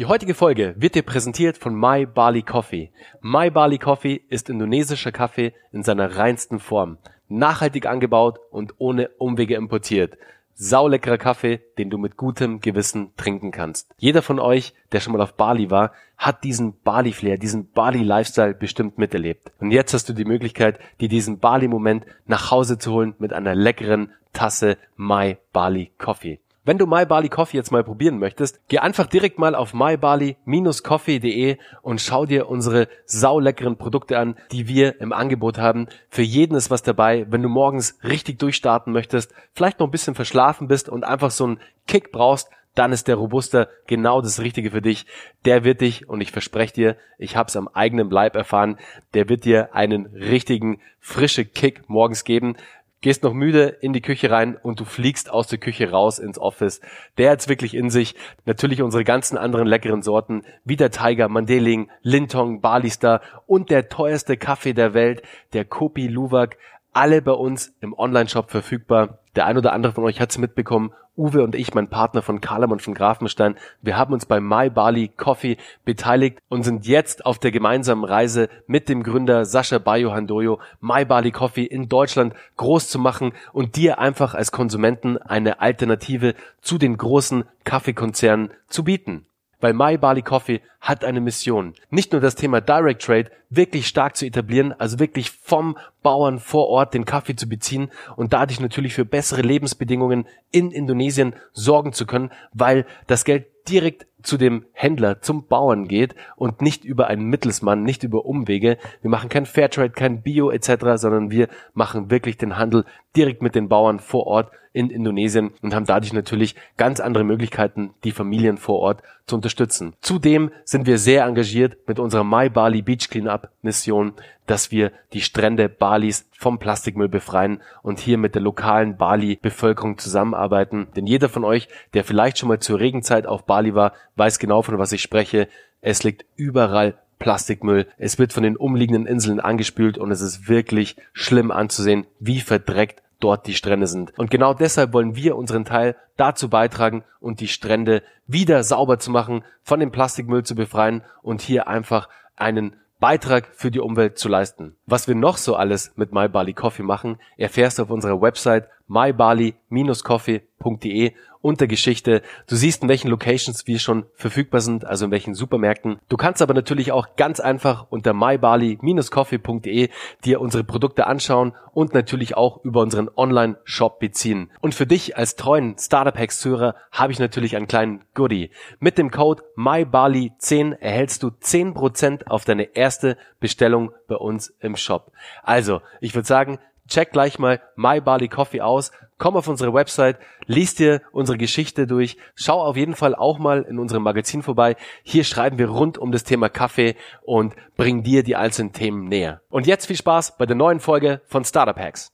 Die heutige Folge wird dir präsentiert von My Bali Coffee. My Bali Coffee ist indonesischer Kaffee in seiner reinsten Form. Nachhaltig angebaut und ohne Umwege importiert. Sauleckerer Kaffee, den du mit gutem Gewissen trinken kannst. Jeder von euch, der schon mal auf Bali war, hat diesen Bali-Flair, diesen Bali-Lifestyle bestimmt miterlebt. Und jetzt hast du die Möglichkeit, dir diesen Bali-Moment nach Hause zu holen mit einer leckeren Tasse My Bali Coffee. Wenn du My Coffee jetzt mal probieren möchtest, geh einfach direkt mal auf mybali-coffee.de und schau dir unsere sauleckeren Produkte an, die wir im Angebot haben. Für jeden ist was dabei. Wenn du morgens richtig durchstarten möchtest, vielleicht noch ein bisschen verschlafen bist und einfach so einen Kick brauchst, dann ist der Robuster genau das Richtige für dich. Der wird dich, und ich verspreche dir, ich habe es am eigenen Leib erfahren, der wird dir einen richtigen frische Kick morgens geben gehst noch müde in die Küche rein und du fliegst aus der Küche raus ins Office. Der hat's wirklich in sich. Natürlich unsere ganzen anderen leckeren Sorten, wie der Tiger, Mandeling, Lintong, Balistar und der teuerste Kaffee der Welt, der Kopi Luwak, alle bei uns im Online-Shop verfügbar. Der ein oder andere von euch hat's mitbekommen. Uwe und ich, mein Partner von Kalemann von Grafenstein, wir haben uns bei My Bali Coffee beteiligt und sind jetzt auf der gemeinsamen Reise mit dem Gründer Sascha Bayo Handoyo, My Bali Coffee in Deutschland groß zu machen und dir einfach als Konsumenten eine Alternative zu den großen Kaffeekonzernen zu bieten. Weil My Bali Coffee hat eine Mission. Nicht nur das Thema Direct Trade wirklich stark zu etablieren, also wirklich vom Bauern vor Ort den Kaffee zu beziehen und dadurch natürlich für bessere Lebensbedingungen in Indonesien sorgen zu können, weil das Geld direkt zu dem Händler, zum Bauern geht und nicht über einen Mittelsmann, nicht über Umwege. Wir machen kein Fairtrade, kein Bio etc., sondern wir machen wirklich den Handel direkt mit den Bauern vor Ort in Indonesien und haben dadurch natürlich ganz andere Möglichkeiten, die Familien vor Ort zu unterstützen. Zudem sind wir sehr engagiert mit unserer My Bali Beach Cleanup Mission, dass wir die Strände Balis vom Plastikmüll befreien und hier mit der lokalen Bali-Bevölkerung zusammenarbeiten. Denn jeder von euch, der vielleicht schon mal zur Regenzeit auf Bali war, weiß genau, von was ich spreche. Es liegt überall Plastikmüll. Es wird von den umliegenden Inseln angespült und es ist wirklich schlimm anzusehen, wie verdreckt dort die Strände sind. Und genau deshalb wollen wir unseren Teil dazu beitragen und die Strände wieder sauber zu machen, von dem Plastikmüll zu befreien und hier einfach einen Beitrag für die Umwelt zu leisten. Was wir noch so alles mit My Bali Coffee machen, erfährst du auf unserer Website mybali-coffee.de unter Geschichte. Du siehst, in welchen Locations wir schon verfügbar sind, also in welchen Supermärkten. Du kannst aber natürlich auch ganz einfach unter mybali-coffee.de dir unsere Produkte anschauen und natürlich auch über unseren Online-Shop beziehen. Und für dich als treuen Startup Hacks Hörer habe ich natürlich einen kleinen Goodie. Mit dem Code MyBali10 erhältst du 10% auf deine erste Bestellung bei uns im Shop. Also, ich würde sagen, check gleich mal My Bali Coffee aus, komm auf unsere Website, lies dir unsere Geschichte durch, schau auf jeden Fall auch mal in unserem Magazin vorbei. Hier schreiben wir rund um das Thema Kaffee und bringen dir die einzelnen Themen näher. Und jetzt viel Spaß bei der neuen Folge von Startup Hacks.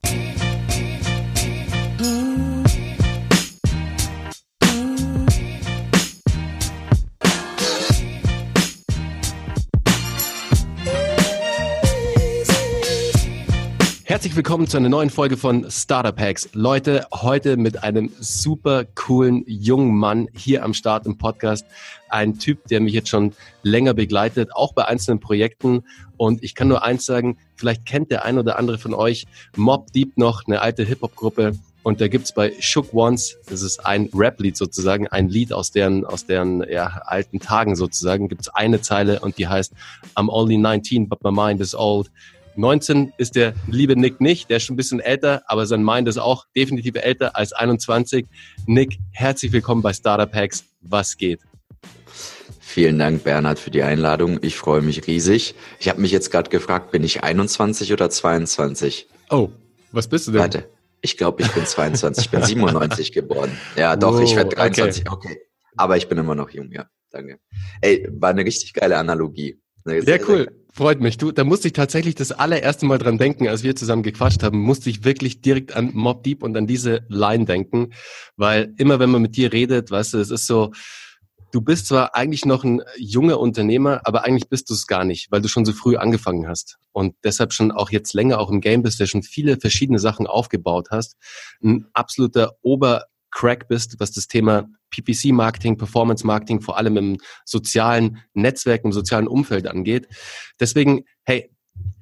Herzlich willkommen zu einer neuen Folge von Startup Hacks. Leute, heute mit einem super coolen jungen Mann hier am Start im Podcast. Ein Typ, der mich jetzt schon länger begleitet, auch bei einzelnen Projekten. Und ich kann nur eins sagen, vielleicht kennt der ein oder andere von euch Mob Deep noch, eine alte Hip-Hop-Gruppe. Und da gibt's bei Shook Ones, das ist ein Rap-Lied sozusagen, ein Lied aus deren, aus deren ja, alten Tagen sozusagen, gibt's eine Zeile und die heißt I'm only 19, but my mind is old. 19 ist der liebe Nick nicht, der ist schon ein bisschen älter, aber sein Mind ist auch definitiv älter als 21. Nick, herzlich willkommen bei Startup Hacks. Was geht? Vielen Dank, Bernhard, für die Einladung. Ich freue mich riesig. Ich habe mich jetzt gerade gefragt, bin ich 21 oder 22? Oh, was bist du denn? Warte, ich glaube, ich bin 22. Ich bin 97 geboren. Ja, doch, wow, ich werde 23. Okay. okay. Aber ich bin immer noch jung, ja. Danke. Ey, war eine richtig geile Analogie. Sehr, sehr cool. Sehr Freut mich. Du, da musste ich tatsächlich das allererste Mal dran denken, als wir zusammen gequatscht haben, musste ich wirklich direkt an Mob Deep und an diese Line denken, weil immer wenn man mit dir redet, weißt du, es ist so, du bist zwar eigentlich noch ein junger Unternehmer, aber eigentlich bist du es gar nicht, weil du schon so früh angefangen hast und deshalb schon auch jetzt länger auch im Game bist, der schon viele verschiedene Sachen aufgebaut hast. Ein absoluter Ober Crack bist, was das Thema PPC-Marketing, Performance-Marketing, vor allem im sozialen Netzwerk, im sozialen Umfeld angeht. Deswegen, hey,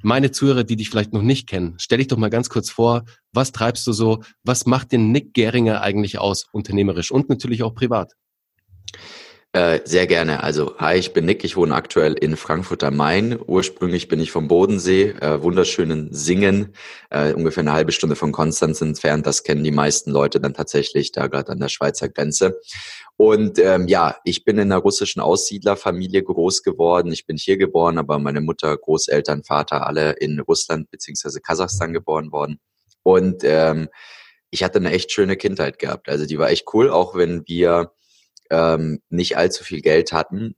meine Zuhörer, die dich vielleicht noch nicht kennen, stell dich doch mal ganz kurz vor, was treibst du so, was macht den Nick Geringer eigentlich aus, unternehmerisch und natürlich auch privat? Äh, sehr gerne. Also, hi, ich bin Nick, ich wohne aktuell in Frankfurt am Main. Ursprünglich bin ich vom Bodensee, äh, wunderschönen Singen, äh, ungefähr eine halbe Stunde von Konstanz entfernt. Das kennen die meisten Leute dann tatsächlich, da gerade an der Schweizer Grenze. Und ähm, ja, ich bin in einer russischen Aussiedlerfamilie groß geworden. Ich bin hier geboren, aber meine Mutter, Großeltern, Vater alle in Russland beziehungsweise Kasachstan geboren worden. Und ähm, ich hatte eine echt schöne Kindheit gehabt. Also die war echt cool, auch wenn wir ähm, nicht allzu viel Geld hatten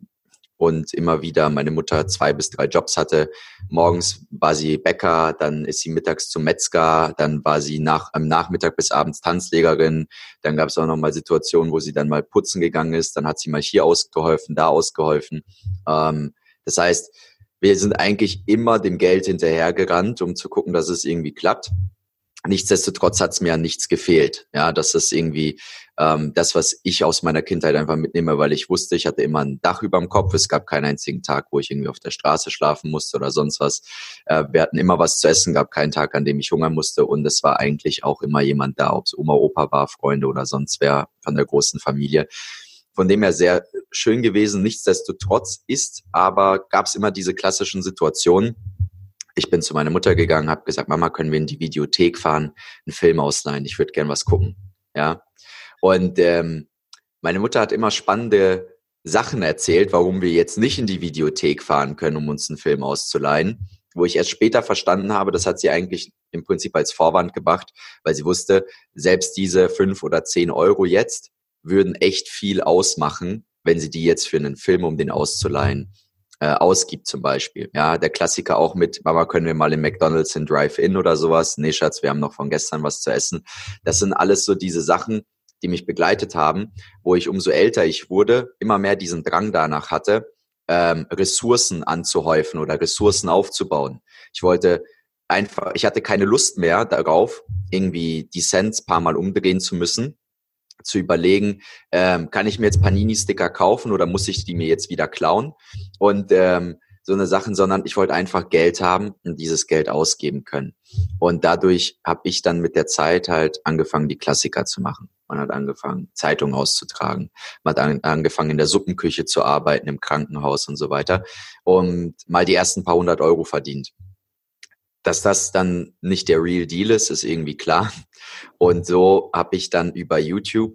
und immer wieder meine Mutter zwei bis drei Jobs hatte. Morgens war sie Bäcker, dann ist sie mittags zum Metzger, dann war sie nach, am Nachmittag bis abends Tanzlegerin. Dann gab es auch noch mal Situationen, wo sie dann mal putzen gegangen ist. Dann hat sie mal hier ausgeholfen, da ausgeholfen. Ähm, das heißt, wir sind eigentlich immer dem Geld hinterhergerannt, um zu gucken, dass es irgendwie klappt. Nichtsdestotrotz hat es mir an nichts gefehlt. Ja, das ist irgendwie ähm, das, was ich aus meiner Kindheit einfach mitnehme, weil ich wusste, ich hatte immer ein Dach über dem Kopf. Es gab keinen einzigen Tag, wo ich irgendwie auf der Straße schlafen musste oder sonst was. Äh, wir hatten immer was zu essen, gab keinen Tag, an dem ich hungern musste. Und es war eigentlich auch immer jemand da, ob es Oma, Opa war, Freunde oder sonst wer von der großen Familie. Von dem her sehr schön gewesen. Nichtsdestotrotz ist aber, gab es immer diese klassischen Situationen, ich bin zu meiner Mutter gegangen, habe gesagt, Mama, können wir in die Videothek fahren, einen Film ausleihen, ich würde gern was gucken. Ja. Und ähm, meine Mutter hat immer spannende Sachen erzählt, warum wir jetzt nicht in die Videothek fahren können, um uns einen Film auszuleihen. Wo ich erst später verstanden habe, das hat sie eigentlich im Prinzip als Vorwand gebracht, weil sie wusste, selbst diese fünf oder zehn Euro jetzt würden echt viel ausmachen, wenn sie die jetzt für einen Film, um den auszuleihen, äh, ausgibt zum Beispiel. Ja, der Klassiker auch mit, Mama, können wir mal in McDonalds in Drive-In oder sowas? Nee, Schatz, wir haben noch von gestern was zu essen. Das sind alles so diese Sachen, die mich begleitet haben, wo ich umso älter ich wurde, immer mehr diesen Drang danach hatte, ähm, Ressourcen anzuhäufen oder Ressourcen aufzubauen. Ich wollte einfach, ich hatte keine Lust mehr darauf, irgendwie die Cents paar Mal umdrehen zu müssen, zu überlegen, ähm, kann ich mir jetzt Panini-Sticker kaufen oder muss ich die mir jetzt wieder klauen? Und ähm, so eine Sachen, sondern ich wollte einfach Geld haben und dieses Geld ausgeben können. Und dadurch habe ich dann mit der Zeit halt angefangen, die Klassiker zu machen. Man hat angefangen, Zeitungen auszutragen. Man hat an, angefangen, in der Suppenküche zu arbeiten, im Krankenhaus und so weiter. Und mal die ersten paar hundert Euro verdient. Dass das dann nicht der Real Deal ist, ist irgendwie klar. Und so habe ich dann über YouTube,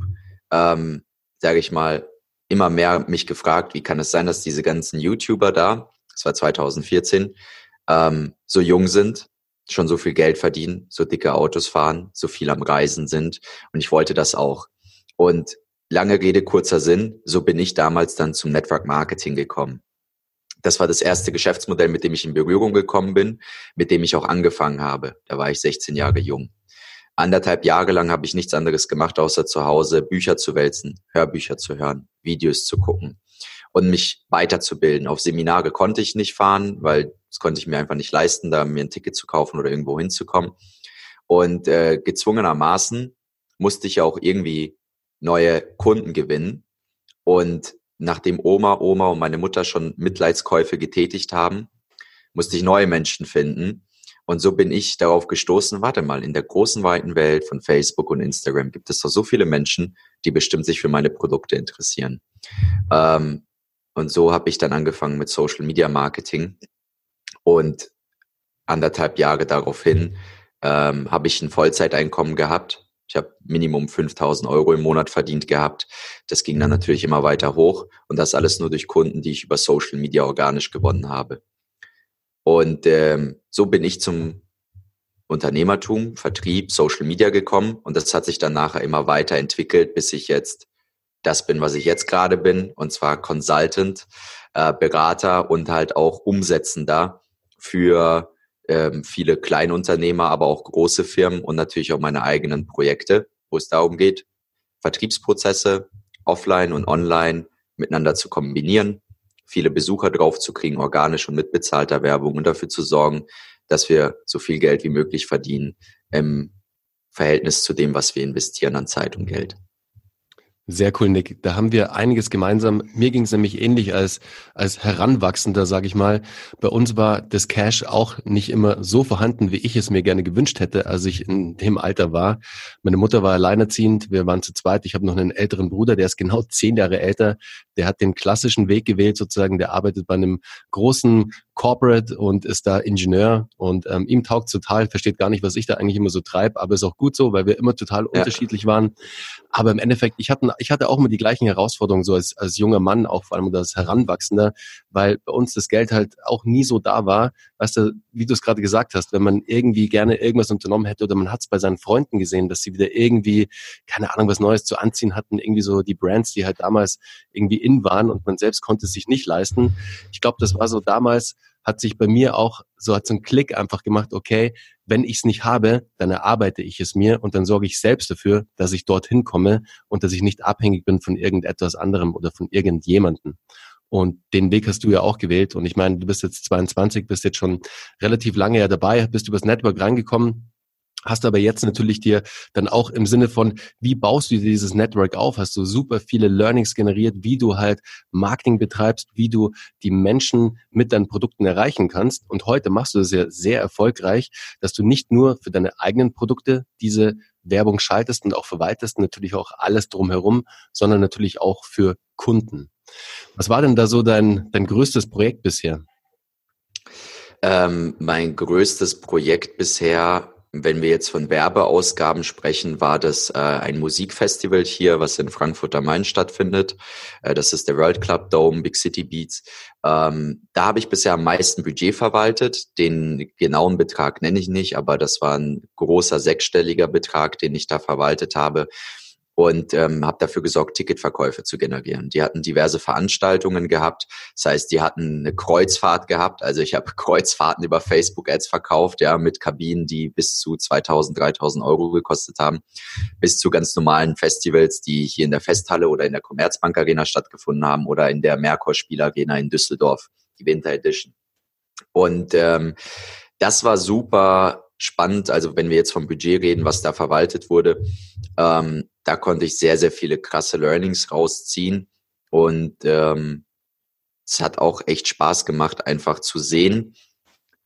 ähm, sage ich mal, immer mehr mich gefragt, wie kann es sein, dass diese ganzen YouTuber da das war 2014, ähm, so jung sind, schon so viel Geld verdienen, so dicke Autos fahren, so viel am Reisen sind. Und ich wollte das auch. Und lange Rede, kurzer Sinn, so bin ich damals dann zum Network Marketing gekommen. Das war das erste Geschäftsmodell, mit dem ich in Berührung gekommen bin, mit dem ich auch angefangen habe. Da war ich 16 Jahre jung. Anderthalb Jahre lang habe ich nichts anderes gemacht, außer zu Hause Bücher zu wälzen, Hörbücher zu hören, Videos zu gucken und mich weiterzubilden. Auf Seminare konnte ich nicht fahren, weil das konnte ich mir einfach nicht leisten, da mir ein Ticket zu kaufen oder irgendwo hinzukommen. Und äh, gezwungenermaßen musste ich auch irgendwie neue Kunden gewinnen. Und nachdem Oma, Oma und meine Mutter schon Mitleidskäufe getätigt haben, musste ich neue Menschen finden. Und so bin ich darauf gestoßen, warte mal, in der großen weiten Welt von Facebook und Instagram gibt es doch so viele Menschen, die bestimmt sich für meine Produkte interessieren. Ähm, und so habe ich dann angefangen mit Social Media Marketing. Und anderthalb Jahre daraufhin ähm, habe ich ein Vollzeiteinkommen gehabt. Minimum 5000 Euro im Monat verdient gehabt. Das ging dann natürlich immer weiter hoch. Und das alles nur durch Kunden, die ich über Social Media organisch gewonnen habe. Und ähm, so bin ich zum Unternehmertum, Vertrieb, Social Media gekommen. Und das hat sich dann nachher immer weiterentwickelt, bis ich jetzt das bin, was ich jetzt gerade bin, und zwar Consultant, äh, Berater und halt auch Umsetzender für ähm, viele Kleinunternehmer, aber auch große Firmen und natürlich auch meine eigenen Projekte, wo es darum geht, Vertriebsprozesse offline und online miteinander zu kombinieren, viele Besucher drauf zu kriegen, organisch und mit bezahlter Werbung und dafür zu sorgen, dass wir so viel Geld wie möglich verdienen im Verhältnis zu dem, was wir investieren an Zeit und Geld. Sehr cool, Nick. Da haben wir einiges gemeinsam. Mir ging es nämlich ähnlich als, als Heranwachsender, sage ich mal. Bei uns war das Cash auch nicht immer so vorhanden, wie ich es mir gerne gewünscht hätte, als ich in dem Alter war. Meine Mutter war alleinerziehend, wir waren zu zweit. Ich habe noch einen älteren Bruder, der ist genau zehn Jahre älter. Der hat den klassischen Weg gewählt, sozusagen. Der arbeitet bei einem großen Corporate und ist da Ingenieur und ähm, ihm taugt total, versteht gar nicht, was ich da eigentlich immer so treibe, aber ist auch gut so, weil wir immer total ja. unterschiedlich waren. Aber im Endeffekt, ich hatte, ich hatte auch immer die gleichen Herausforderungen, so als, als junger Mann, auch vor allem als Heranwachsender, weil bei uns das Geld halt auch nie so da war. Weißt du, wie du es gerade gesagt hast, wenn man irgendwie gerne irgendwas unternommen hätte oder man hat es bei seinen Freunden gesehen, dass sie wieder irgendwie, keine Ahnung, was Neues zu anziehen hatten, irgendwie so die Brands, die halt damals irgendwie in waren und man selbst konnte es sich nicht leisten. Ich glaube, das war so damals, hat sich bei mir auch so hat so ein Klick einfach gemacht, okay, wenn ich es nicht habe, dann erarbeite ich es mir und dann sorge ich selbst dafür, dass ich dorthin komme und dass ich nicht abhängig bin von irgendetwas anderem oder von irgendjemanden. Und den Weg hast du ja auch gewählt. Und ich meine, du bist jetzt 22, bist jetzt schon relativ lange ja dabei, bist übers Network reingekommen, Hast aber jetzt natürlich dir dann auch im Sinne von, wie baust du dieses Network auf? Hast du super viele Learnings generiert, wie du halt Marketing betreibst, wie du die Menschen mit deinen Produkten erreichen kannst. Und heute machst du das ja sehr erfolgreich, dass du nicht nur für deine eigenen Produkte diese Werbung schaltest und auch verwaltest, natürlich auch alles drumherum, sondern natürlich auch für Kunden. Was war denn da so dein, dein größtes Projekt bisher? Ähm, mein größtes Projekt bisher wenn wir jetzt von Werbeausgaben sprechen, war das äh, ein Musikfestival hier, was in Frankfurt am Main stattfindet. Äh, das ist der World Club Dome, Big City Beats. Ähm, da habe ich bisher am meisten Budget verwaltet. Den genauen Betrag nenne ich nicht, aber das war ein großer sechsstelliger Betrag, den ich da verwaltet habe und ähm, habe dafür gesorgt, Ticketverkäufe zu generieren. Die hatten diverse Veranstaltungen gehabt. Das heißt, die hatten eine Kreuzfahrt gehabt. Also ich habe Kreuzfahrten über Facebook-Ads verkauft, ja, mit Kabinen, die bis zu 2000, 3000 Euro gekostet haben, bis zu ganz normalen Festivals, die hier in der Festhalle oder in der Commerzbank Arena stattgefunden haben oder in der Merkur Spiel Arena in Düsseldorf, die Winter Edition. Und ähm, das war super spannend. Also wenn wir jetzt vom Budget reden, was da verwaltet wurde, ähm, da konnte ich sehr, sehr viele krasse Learnings rausziehen. Und ähm, es hat auch echt Spaß gemacht, einfach zu sehen,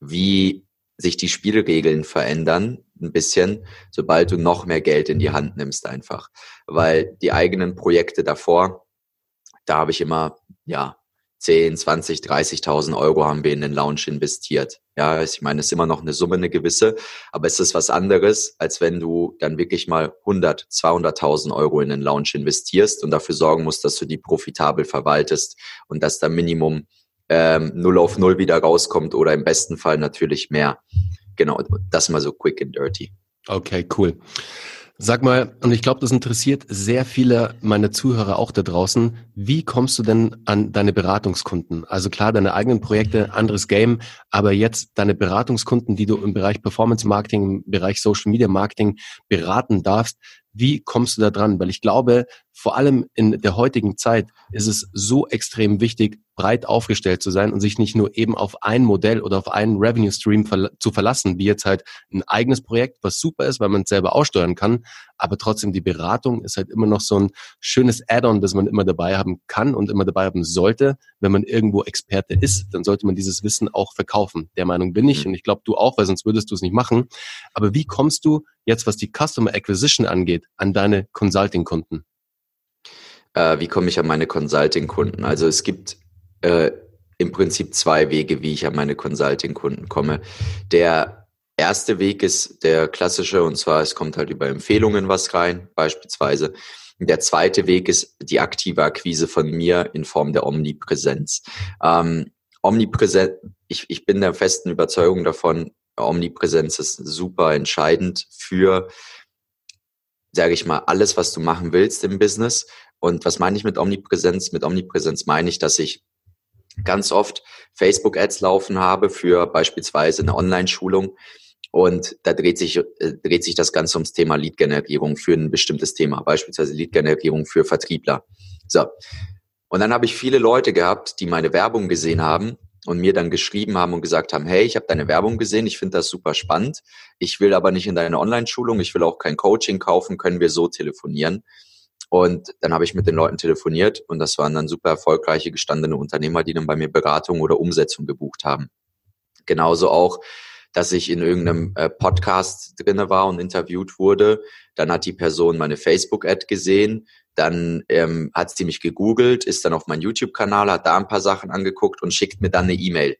wie sich die Spielregeln verändern, ein bisschen, sobald du noch mehr Geld in die Hand nimmst einfach. Weil die eigenen Projekte davor, da habe ich immer, ja, 10, 20, 30.000 Euro haben wir in den Lounge investiert. Ja, ich meine, es ist immer noch eine Summe, eine gewisse, aber es ist was anderes, als wenn du dann wirklich mal 100, 200.000 Euro in den Lounge investierst und dafür sorgen musst, dass du die profitabel verwaltest und dass da Minimum ähm, 0 auf 0 wieder rauskommt oder im besten Fall natürlich mehr. Genau, das mal so quick and dirty. Okay, cool. Sag mal, und ich glaube, das interessiert sehr viele meiner Zuhörer auch da draußen. Wie kommst du denn an deine Beratungskunden? Also klar, deine eigenen Projekte, anderes Game, aber jetzt deine Beratungskunden, die du im Bereich Performance Marketing, im Bereich Social Media Marketing beraten darfst. Wie kommst du da dran? Weil ich glaube, vor allem in der heutigen Zeit ist es so extrem wichtig, breit aufgestellt zu sein und sich nicht nur eben auf ein Modell oder auf einen Revenue Stream verla zu verlassen, wie jetzt halt ein eigenes Projekt, was super ist, weil man es selber aussteuern kann, aber trotzdem die Beratung ist halt immer noch so ein schönes Add-on, das man immer dabei haben kann und immer dabei haben sollte. Wenn man irgendwo Experte ist, dann sollte man dieses Wissen auch verkaufen. Der Meinung bin ich mhm. und ich glaube du auch, weil sonst würdest du es nicht machen. Aber wie kommst du jetzt, was die Customer Acquisition angeht, an deine Consulting-Kunden? Äh, wie komme ich an meine Consulting-Kunden? Also es gibt äh, im Prinzip zwei Wege, wie ich an meine Consulting-Kunden komme. Der erste Weg ist der klassische, und zwar es kommt halt über Empfehlungen was rein, beispielsweise. Der zweite Weg ist die aktive Akquise von mir in Form der Omnipräsenz. Ähm, Omnipräsenz, ich, ich bin der festen Überzeugung davon, Omnipräsenz ist super entscheidend für, sage ich mal, alles, was du machen willst im Business. Und was meine ich mit Omnipräsenz? Mit Omnipräsenz meine ich, dass ich ganz oft Facebook-Ads laufen habe für beispielsweise eine Online-Schulung. Und da dreht sich, äh, dreht sich das Ganze ums Thema Lead-Generierung für ein bestimmtes Thema, beispielsweise Lead-Generierung für Vertriebler. So. Und dann habe ich viele Leute gehabt, die meine Werbung gesehen haben und mir dann geschrieben haben und gesagt haben, hey, ich habe deine Werbung gesehen, ich finde das super spannend. Ich will aber nicht in deine Online-Schulung, ich will auch kein Coaching kaufen, können wir so telefonieren. Und dann habe ich mit den Leuten telefoniert und das waren dann super erfolgreiche gestandene Unternehmer, die dann bei mir Beratung oder Umsetzung gebucht haben. Genauso auch, dass ich in irgendeinem äh, Podcast drinne war und interviewt wurde. Dann hat die Person meine Facebook-Ad gesehen, dann ähm, hat sie mich gegoogelt, ist dann auf meinen YouTube-Kanal, hat da ein paar Sachen angeguckt und schickt mir dann eine E-Mail.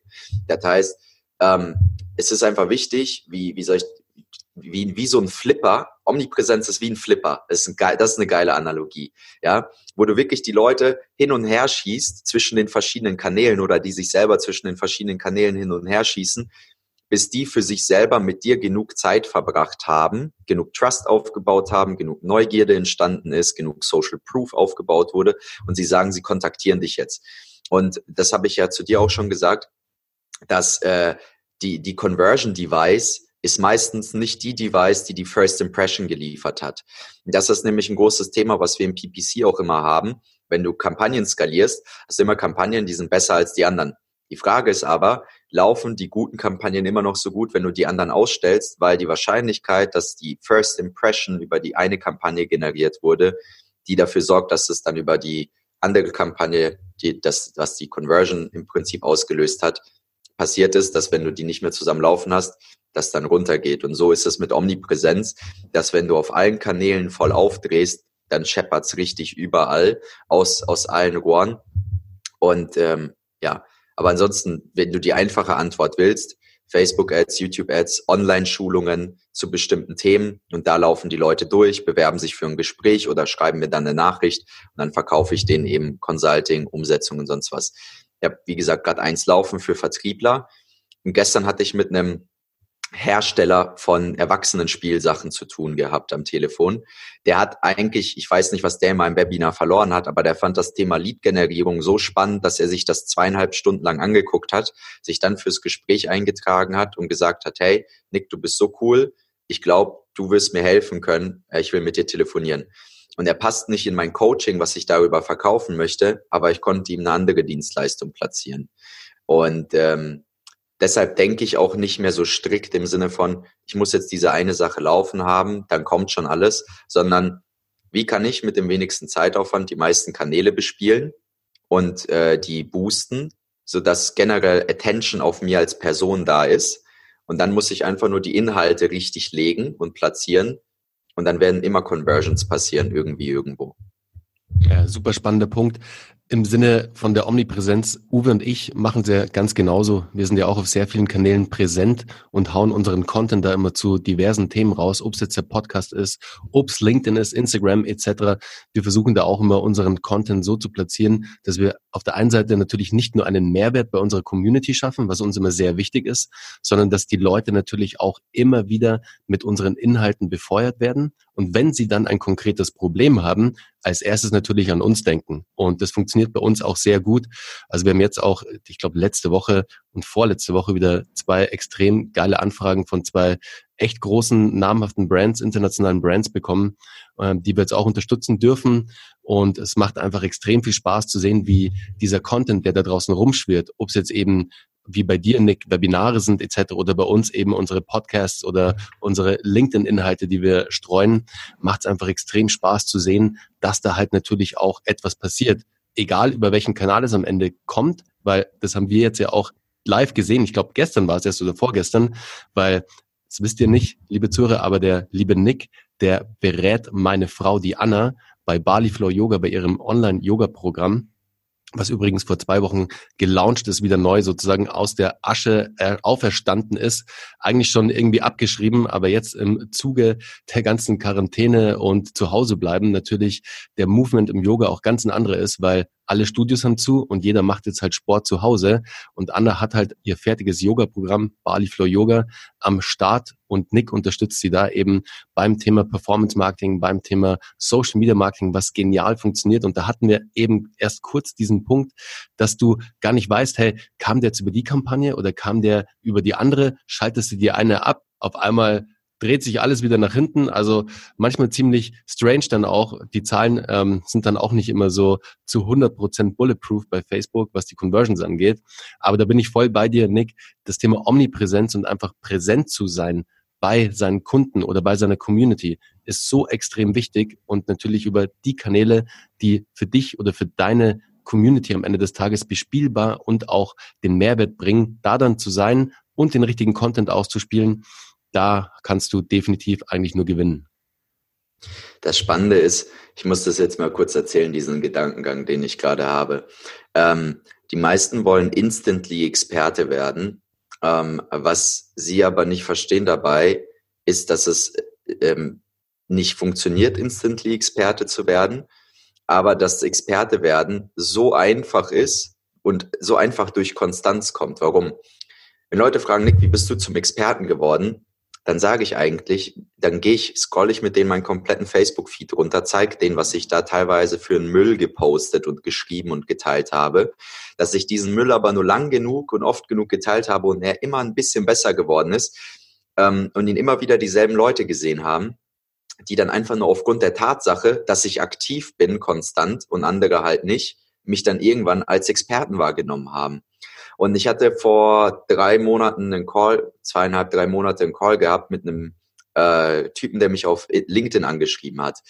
Das heißt, ähm, es ist einfach wichtig, wie, wie soll ich, wie, wie so ein Flipper. Omnipräsenz ist wie ein Flipper. Das ist, ein geil, das ist eine geile Analogie. Ja, wo du wirklich die Leute hin und her schießt zwischen den verschiedenen Kanälen oder die sich selber zwischen den verschiedenen Kanälen hin und her schießen bis die für sich selber mit dir genug Zeit verbracht haben, genug Trust aufgebaut haben, genug Neugierde entstanden ist, genug Social Proof aufgebaut wurde und sie sagen, sie kontaktieren dich jetzt. Und das habe ich ja zu dir auch schon gesagt, dass äh, die, die Conversion Device ist meistens nicht die Device, die die First Impression geliefert hat. Das ist nämlich ein großes Thema, was wir im PPC auch immer haben. Wenn du Kampagnen skalierst, hast du immer Kampagnen, die sind besser als die anderen. Die Frage ist aber, laufen die guten Kampagnen immer noch so gut, wenn du die anderen ausstellst, weil die Wahrscheinlichkeit, dass die First Impression über die eine Kampagne generiert wurde, die dafür sorgt, dass es dann über die andere Kampagne, die, das, was die Conversion im Prinzip ausgelöst hat, passiert ist, dass wenn du die nicht mehr zusammen laufen hast, das dann runtergeht. Und so ist es mit Omnipräsenz, dass wenn du auf allen Kanälen voll aufdrehst, dann scheppert's richtig überall aus, aus allen Rohren. Und ähm, ja, aber ansonsten, wenn du die einfache Antwort willst, Facebook-Ads, YouTube-Ads, Online-Schulungen zu bestimmten Themen und da laufen die Leute durch, bewerben sich für ein Gespräch oder schreiben mir dann eine Nachricht und dann verkaufe ich denen eben Consulting, Umsetzung und sonst was. Habe, wie gesagt, gerade eins laufen für Vertriebler und gestern hatte ich mit einem Hersteller von Erwachsenenspielsachen zu tun gehabt am Telefon. Der hat eigentlich, ich weiß nicht, was der in meinem Webinar verloren hat, aber der fand das Thema Lead-Generierung so spannend, dass er sich das zweieinhalb Stunden lang angeguckt hat, sich dann fürs Gespräch eingetragen hat und gesagt hat, hey, Nick, du bist so cool, ich glaube, du wirst mir helfen können, ich will mit dir telefonieren. Und er passt nicht in mein Coaching, was ich darüber verkaufen möchte, aber ich konnte ihm eine andere Dienstleistung platzieren. Und ähm, deshalb denke ich auch nicht mehr so strikt im Sinne von, ich muss jetzt diese eine Sache laufen haben, dann kommt schon alles, sondern wie kann ich mit dem wenigsten Zeitaufwand die meisten Kanäle bespielen und äh, die boosten, sodass generell Attention auf mir als Person da ist. Und dann muss ich einfach nur die Inhalte richtig legen und platzieren. Und dann werden immer Conversions passieren, irgendwie irgendwo. Ja, super spannender Punkt. Im Sinne von der Omnipräsenz, Uwe und ich machen es ja ganz genauso. Wir sind ja auch auf sehr vielen Kanälen präsent und hauen unseren Content da immer zu diversen Themen raus, ob es jetzt der Podcast ist, ob es LinkedIn ist, Instagram etc. Wir versuchen da auch immer unseren Content so zu platzieren, dass wir auf der einen Seite natürlich nicht nur einen Mehrwert bei unserer Community schaffen, was uns immer sehr wichtig ist, sondern dass die Leute natürlich auch immer wieder mit unseren Inhalten befeuert werden. Und wenn sie dann ein konkretes Problem haben, als erstes natürlich an uns denken. Und das funktioniert bei uns auch sehr gut. Also wir haben jetzt auch, ich glaube, letzte Woche und vorletzte Woche wieder zwei extrem geile Anfragen von zwei echt großen, namhaften Brands, internationalen Brands bekommen, äh, die wir jetzt auch unterstützen dürfen. Und es macht einfach extrem viel Spaß zu sehen, wie dieser Content, der da draußen rumschwirrt, ob es jetzt eben wie bei dir, Nick, Webinare sind etc. oder bei uns eben unsere Podcasts oder unsere LinkedIn-Inhalte, die wir streuen, macht es einfach extrem Spaß zu sehen, dass da halt natürlich auch etwas passiert. Egal über welchen Kanal es am Ende kommt, weil das haben wir jetzt ja auch live gesehen. Ich glaube, gestern war es erst oder vorgestern, weil das wisst ihr nicht, liebe Zuhörer, aber der liebe Nick, der berät meine Frau, die Anna, bei Bali Flow Yoga, bei ihrem Online-Yoga-Programm was übrigens vor zwei Wochen gelauncht ist, wieder neu sozusagen aus der Asche äh, auferstanden ist, eigentlich schon irgendwie abgeschrieben, aber jetzt im Zuge der ganzen Quarantäne und zu Hause bleiben natürlich der Movement im Yoga auch ganz ein anderer ist, weil alle Studios haben zu und jeder macht jetzt halt Sport zu Hause. Und Anna hat halt ihr fertiges Yoga-Programm, Bali Flow Yoga, am Start und Nick unterstützt sie da eben beim Thema Performance Marketing, beim Thema Social Media Marketing, was genial funktioniert. Und da hatten wir eben erst kurz diesen Punkt, dass du gar nicht weißt, hey, kam der jetzt über die Kampagne oder kam der über die andere? Schaltest du dir eine ab? Auf einmal dreht sich alles wieder nach hinten. Also manchmal ziemlich strange dann auch. Die Zahlen ähm, sind dann auch nicht immer so zu 100% bulletproof bei Facebook, was die Conversions angeht. Aber da bin ich voll bei dir, Nick. Das Thema Omnipräsenz und einfach präsent zu sein bei seinen Kunden oder bei seiner Community ist so extrem wichtig und natürlich über die Kanäle, die für dich oder für deine Community am Ende des Tages bespielbar und auch den Mehrwert bringen, da dann zu sein und den richtigen Content auszuspielen, da kannst du definitiv eigentlich nur gewinnen. Das Spannende ist, ich muss das jetzt mal kurz erzählen, diesen Gedankengang, den ich gerade habe. Ähm, die meisten wollen instantly Experte werden. Ähm, was sie aber nicht verstehen dabei, ist, dass es ähm, nicht funktioniert, instantly Experte zu werden, aber dass Experte werden so einfach ist und so einfach durch Konstanz kommt. Warum? Wenn Leute fragen, Nick, wie bist du zum Experten geworden? Dann sage ich eigentlich, dann gehe ich, scroll ich mit denen meinen kompletten Facebook-Feed runter, zeige denen, was ich da teilweise für einen Müll gepostet und geschrieben und geteilt habe, dass ich diesen Müll aber nur lang genug und oft genug geteilt habe und er immer ein bisschen besser geworden ist ähm, und ihn immer wieder dieselben Leute gesehen haben, die dann einfach nur aufgrund der Tatsache, dass ich aktiv bin, konstant und andere halt nicht, mich dann irgendwann als Experten wahrgenommen haben. Und ich hatte vor drei Monaten einen Call, zweieinhalb, drei Monate einen Call gehabt mit einem äh, Typen, der mich auf LinkedIn angeschrieben hat.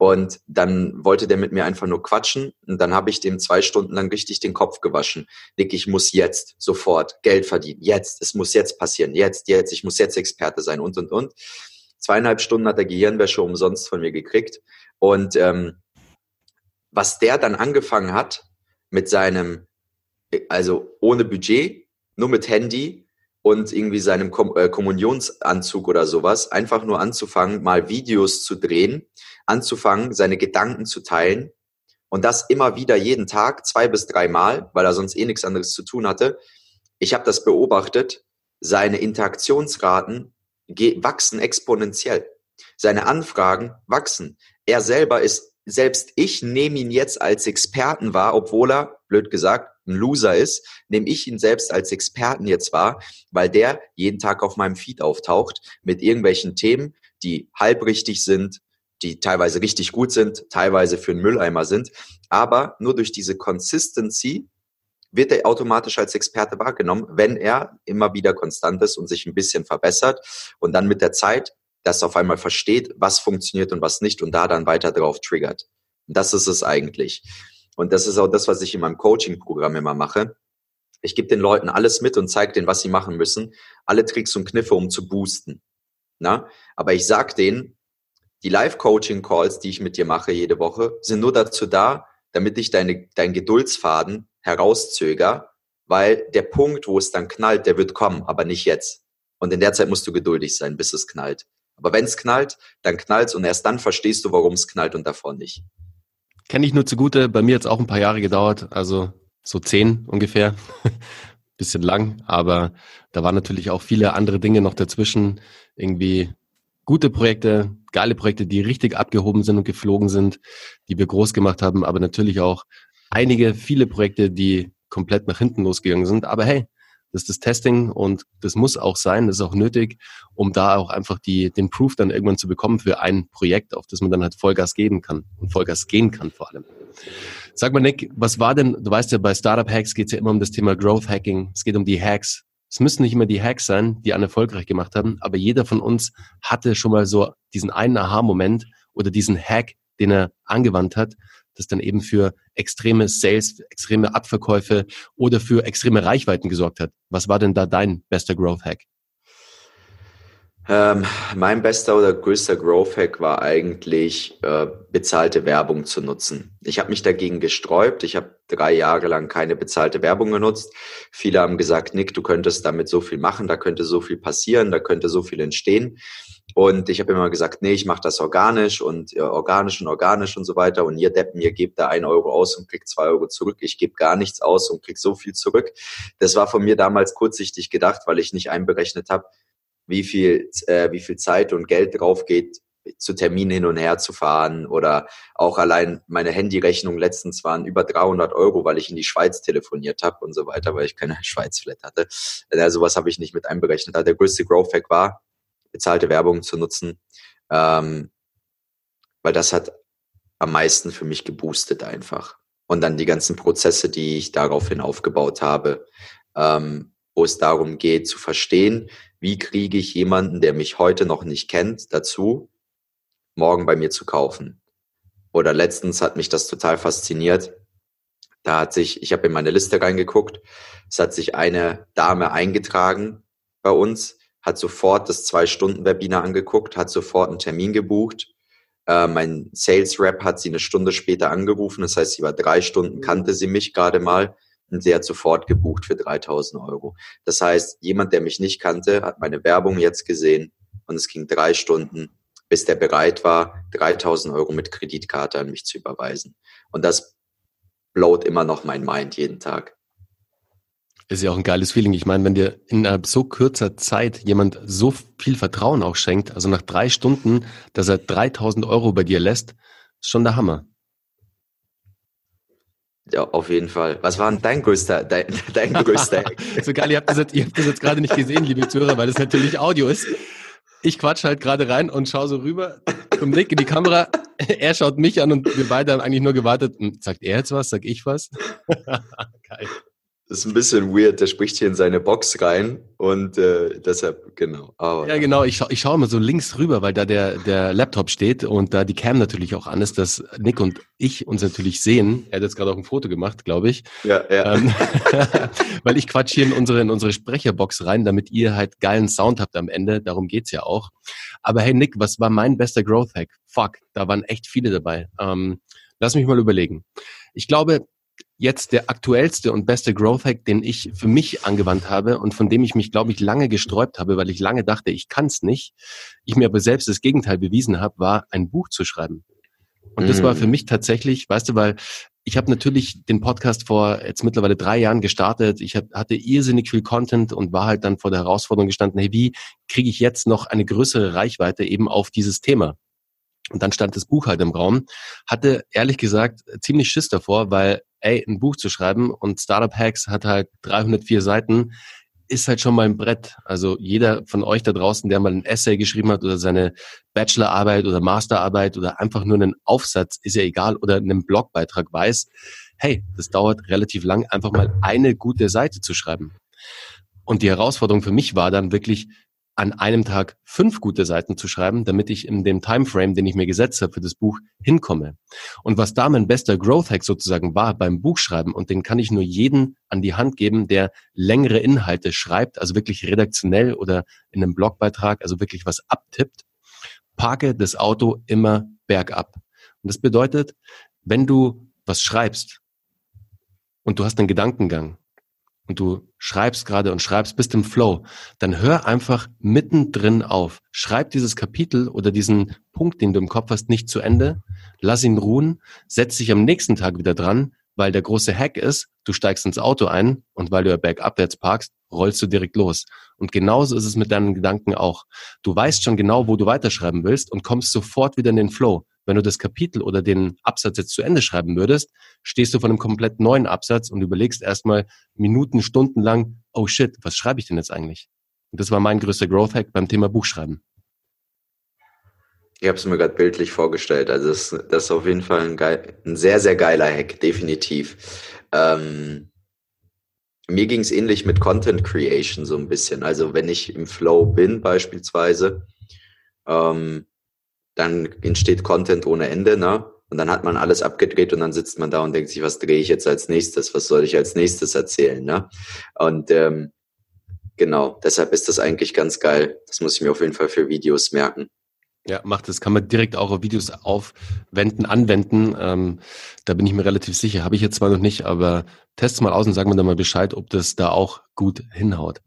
Und dann wollte der mit mir einfach nur quatschen. Und dann habe ich dem zwei Stunden lang richtig den Kopf gewaschen. Nick, ich muss jetzt sofort Geld verdienen. Jetzt. Es muss jetzt passieren. Jetzt, jetzt. Ich muss jetzt Experte sein und, und, und. Zweieinhalb Stunden hat er Gehirnwäsche umsonst von mir gekriegt. Und ähm, was der dann angefangen hat mit seinem also ohne Budget, nur mit Handy und irgendwie seinem Kom äh, Kommunionsanzug oder sowas, einfach nur anzufangen, mal Videos zu drehen, anzufangen, seine Gedanken zu teilen und das immer wieder jeden Tag, zwei bis drei Mal, weil er sonst eh nichts anderes zu tun hatte. Ich habe das beobachtet, seine Interaktionsraten wachsen exponentiell. Seine Anfragen wachsen. Er selber ist, selbst ich nehme ihn jetzt als Experten wahr, obwohl er, blöd gesagt, ein Loser ist, nehme ich ihn selbst als Experten jetzt wahr, weil der jeden Tag auf meinem Feed auftaucht mit irgendwelchen Themen, die halbrichtig sind, die teilweise richtig gut sind, teilweise für einen Mülleimer sind. Aber nur durch diese Consistency wird er automatisch als Experte wahrgenommen, wenn er immer wieder konstant ist und sich ein bisschen verbessert und dann mit der Zeit das auf einmal versteht, was funktioniert und was nicht und da dann weiter drauf triggert. Das ist es eigentlich. Und das ist auch das, was ich in meinem Coaching-Programm immer mache. Ich gebe den Leuten alles mit und zeige denen, was sie machen müssen. Alle Tricks und Kniffe, um zu boosten. Na? Aber ich sag denen, die Live-Coaching-Calls, die ich mit dir mache jede Woche, sind nur dazu da, damit ich deine, dein Geduldsfaden herauszöger, weil der Punkt, wo es dann knallt, der wird kommen, aber nicht jetzt. Und in der Zeit musst du geduldig sein, bis es knallt. Aber wenn es knallt, dann knallt's und erst dann verstehst du, warum es knallt und davor nicht. Kenne ich nur zugute. Bei mir hat es auch ein paar Jahre gedauert, also so zehn ungefähr. Bisschen lang, aber da waren natürlich auch viele andere Dinge noch dazwischen. Irgendwie gute Projekte, geile Projekte, die richtig abgehoben sind und geflogen sind, die wir groß gemacht haben, aber natürlich auch einige, viele Projekte, die komplett nach hinten losgegangen sind. Aber hey, das ist das Testing und das muss auch sein, das ist auch nötig, um da auch einfach die, den Proof dann irgendwann zu bekommen für ein Projekt, auf das man dann halt Vollgas geben kann und Vollgas gehen kann vor allem. Sag mal, Nick, was war denn, du weißt ja, bei Startup Hacks geht es ja immer um das Thema Growth Hacking, es geht um die Hacks. Es müssen nicht immer die Hacks sein, die einen erfolgreich gemacht haben, aber jeder von uns hatte schon mal so diesen einen Aha-Moment oder diesen Hack, den er angewandt hat, das dann eben für extreme Sales, extreme Abverkäufe oder für extreme Reichweiten gesorgt hat. Was war denn da dein bester Growth Hack? Ähm, mein bester oder größter Growth Hack war eigentlich äh, bezahlte Werbung zu nutzen. Ich habe mich dagegen gesträubt. Ich habe drei Jahre lang keine bezahlte Werbung genutzt. Viele haben gesagt, Nick, du könntest damit so viel machen, da könnte so viel passieren, da könnte so viel entstehen. Und ich habe immer gesagt, nee, ich mache das organisch und ja, organisch und organisch und so weiter. Und ihr Deppen, ihr gebt da ein Euro aus und kriegt zwei Euro zurück. Ich gebe gar nichts aus und krieg so viel zurück. Das war von mir damals kurzsichtig gedacht, weil ich nicht einberechnet habe, wie viel, äh, wie viel Zeit und Geld drauf geht, zu Terminen hin und her zu fahren oder auch allein meine Handyrechnung letztens waren über 300 Euro, weil ich in die Schweiz telefoniert habe und so weiter, weil ich keine Schweiz-Flat hatte. Also sowas habe ich nicht mit einberechnet. Der größte Growth Hack war, bezahlte Werbung zu nutzen, ähm, weil das hat am meisten für mich geboostet einfach. Und dann die ganzen Prozesse, die ich daraufhin aufgebaut habe, ähm, wo es darum geht zu verstehen, wie kriege ich jemanden, der mich heute noch nicht kennt, dazu, morgen bei mir zu kaufen. Oder letztens hat mich das total fasziniert. Da hat sich, ich habe in meine Liste reingeguckt, es hat sich eine Dame eingetragen bei uns, hat sofort das Zwei-Stunden-Webinar angeguckt, hat sofort einen Termin gebucht. Äh, mein Sales Rep hat sie eine Stunde später angerufen, das heißt, sie war drei Stunden, mhm. kannte sie mich gerade mal und sie hat sofort gebucht für 3000 Euro. Das heißt, jemand, der mich nicht kannte, hat meine Werbung jetzt gesehen und es ging drei Stunden, bis der bereit war, 3000 Euro mit Kreditkarte an mich zu überweisen. Und das blowt immer noch mein Mind jeden Tag. Ist ja auch ein geiles Feeling. Ich meine, wenn dir in so kurzer Zeit jemand so viel Vertrauen auch schenkt, also nach drei Stunden, dass er 3000 Euro bei dir lässt, ist schon der Hammer. Ja, auf jeden Fall. Was war denn dein größter, dein, dein größter So geil, ihr habt, das jetzt, ihr habt das jetzt gerade nicht gesehen, liebe Zuhörer, weil das natürlich Audio ist. Ich quatsch halt gerade rein und schaue so rüber zum Nick in die Kamera. Er schaut mich an und wir beide haben eigentlich nur gewartet. Sagt er jetzt was? Sag ich was? geil. Das ist ein bisschen weird, der spricht hier in seine Box rein und äh, deshalb, genau. Aber, ja, genau, ich, scha ich schaue mal so links rüber, weil da der, der Laptop steht und da die Cam natürlich auch an ist, dass Nick und ich uns natürlich sehen. Er hat jetzt gerade auch ein Foto gemacht, glaube ich. Ja, ja. Ähm, weil ich quatsch hier in unsere, in unsere Sprecherbox rein, damit ihr halt geilen Sound habt am Ende. Darum geht's ja auch. Aber hey Nick, was war mein bester Growth Hack? Fuck, da waren echt viele dabei. Ähm, lass mich mal überlegen. Ich glaube, jetzt der aktuellste und beste Growth Hack, den ich für mich angewandt habe und von dem ich mich, glaube ich, lange gesträubt habe, weil ich lange dachte, ich kann es nicht. Ich mir aber selbst das Gegenteil bewiesen habe, war ein Buch zu schreiben. Und das war für mm. mich tatsächlich, weißt du, weil ich habe natürlich den Podcast vor jetzt mittlerweile drei Jahren gestartet. Ich hab, hatte irrsinnig viel Content und war halt dann vor der Herausforderung gestanden, hey, wie kriege ich jetzt noch eine größere Reichweite eben auf dieses Thema? Und dann stand das Buch halt im Raum. Hatte ehrlich gesagt ziemlich Schiss davor, weil, ey, ein Buch zu schreiben und Startup Hacks hat halt 304 Seiten, ist halt schon mal ein Brett. Also jeder von euch da draußen, der mal ein Essay geschrieben hat oder seine Bachelorarbeit oder Masterarbeit oder einfach nur einen Aufsatz, ist ja egal, oder einen Blogbeitrag weiß, hey, das dauert relativ lang, einfach mal eine gute Seite zu schreiben. Und die Herausforderung für mich war dann wirklich, an einem Tag fünf gute Seiten zu schreiben, damit ich in dem Timeframe, den ich mir gesetzt habe für das Buch, hinkomme. Und was da mein bester Growth Hack sozusagen war beim Buchschreiben, und den kann ich nur jeden an die Hand geben, der längere Inhalte schreibt, also wirklich redaktionell oder in einem Blogbeitrag, also wirklich was abtippt, parke das Auto immer bergab. Und das bedeutet, wenn du was schreibst und du hast einen Gedankengang und du schreibst gerade und schreibst, bist im Flow, dann hör einfach mittendrin auf. Schreib dieses Kapitel oder diesen Punkt, den du im Kopf hast, nicht zu Ende. Lass ihn ruhen, setz dich am nächsten Tag wieder dran, weil der große Hack ist, du steigst ins Auto ein und weil du ja bergabwärts parkst, rollst du direkt los. Und genauso ist es mit deinen Gedanken auch. Du weißt schon genau, wo du weiterschreiben willst und kommst sofort wieder in den Flow. Wenn du das Kapitel oder den Absatz jetzt zu Ende schreiben würdest, stehst du vor einem komplett neuen Absatz und überlegst erstmal Minuten, Stunden lang, oh shit, was schreibe ich denn jetzt eigentlich? Und das war mein größter Growth Hack beim Thema Buchschreiben. Ich habe es mir gerade bildlich vorgestellt. Also das, das ist auf jeden Fall ein, geil, ein sehr, sehr geiler Hack, definitiv. Ähm, mir ging es ähnlich mit Content Creation so ein bisschen. Also wenn ich im Flow bin beispielsweise, ähm, dann entsteht Content ohne Ende, ne? Und dann hat man alles abgedreht und dann sitzt man da und denkt sich, was drehe ich jetzt als nächstes? Was soll ich als nächstes erzählen, ne? Und ähm, genau, deshalb ist das eigentlich ganz geil. Das muss ich mir auf jeden Fall für Videos merken. Ja, macht das. Kann man direkt auch auf Videos aufwenden, anwenden. Ähm, da bin ich mir relativ sicher. Habe ich jetzt zwar noch nicht, aber test mal aus und sag mir dann mal Bescheid, ob das da auch gut hinhaut.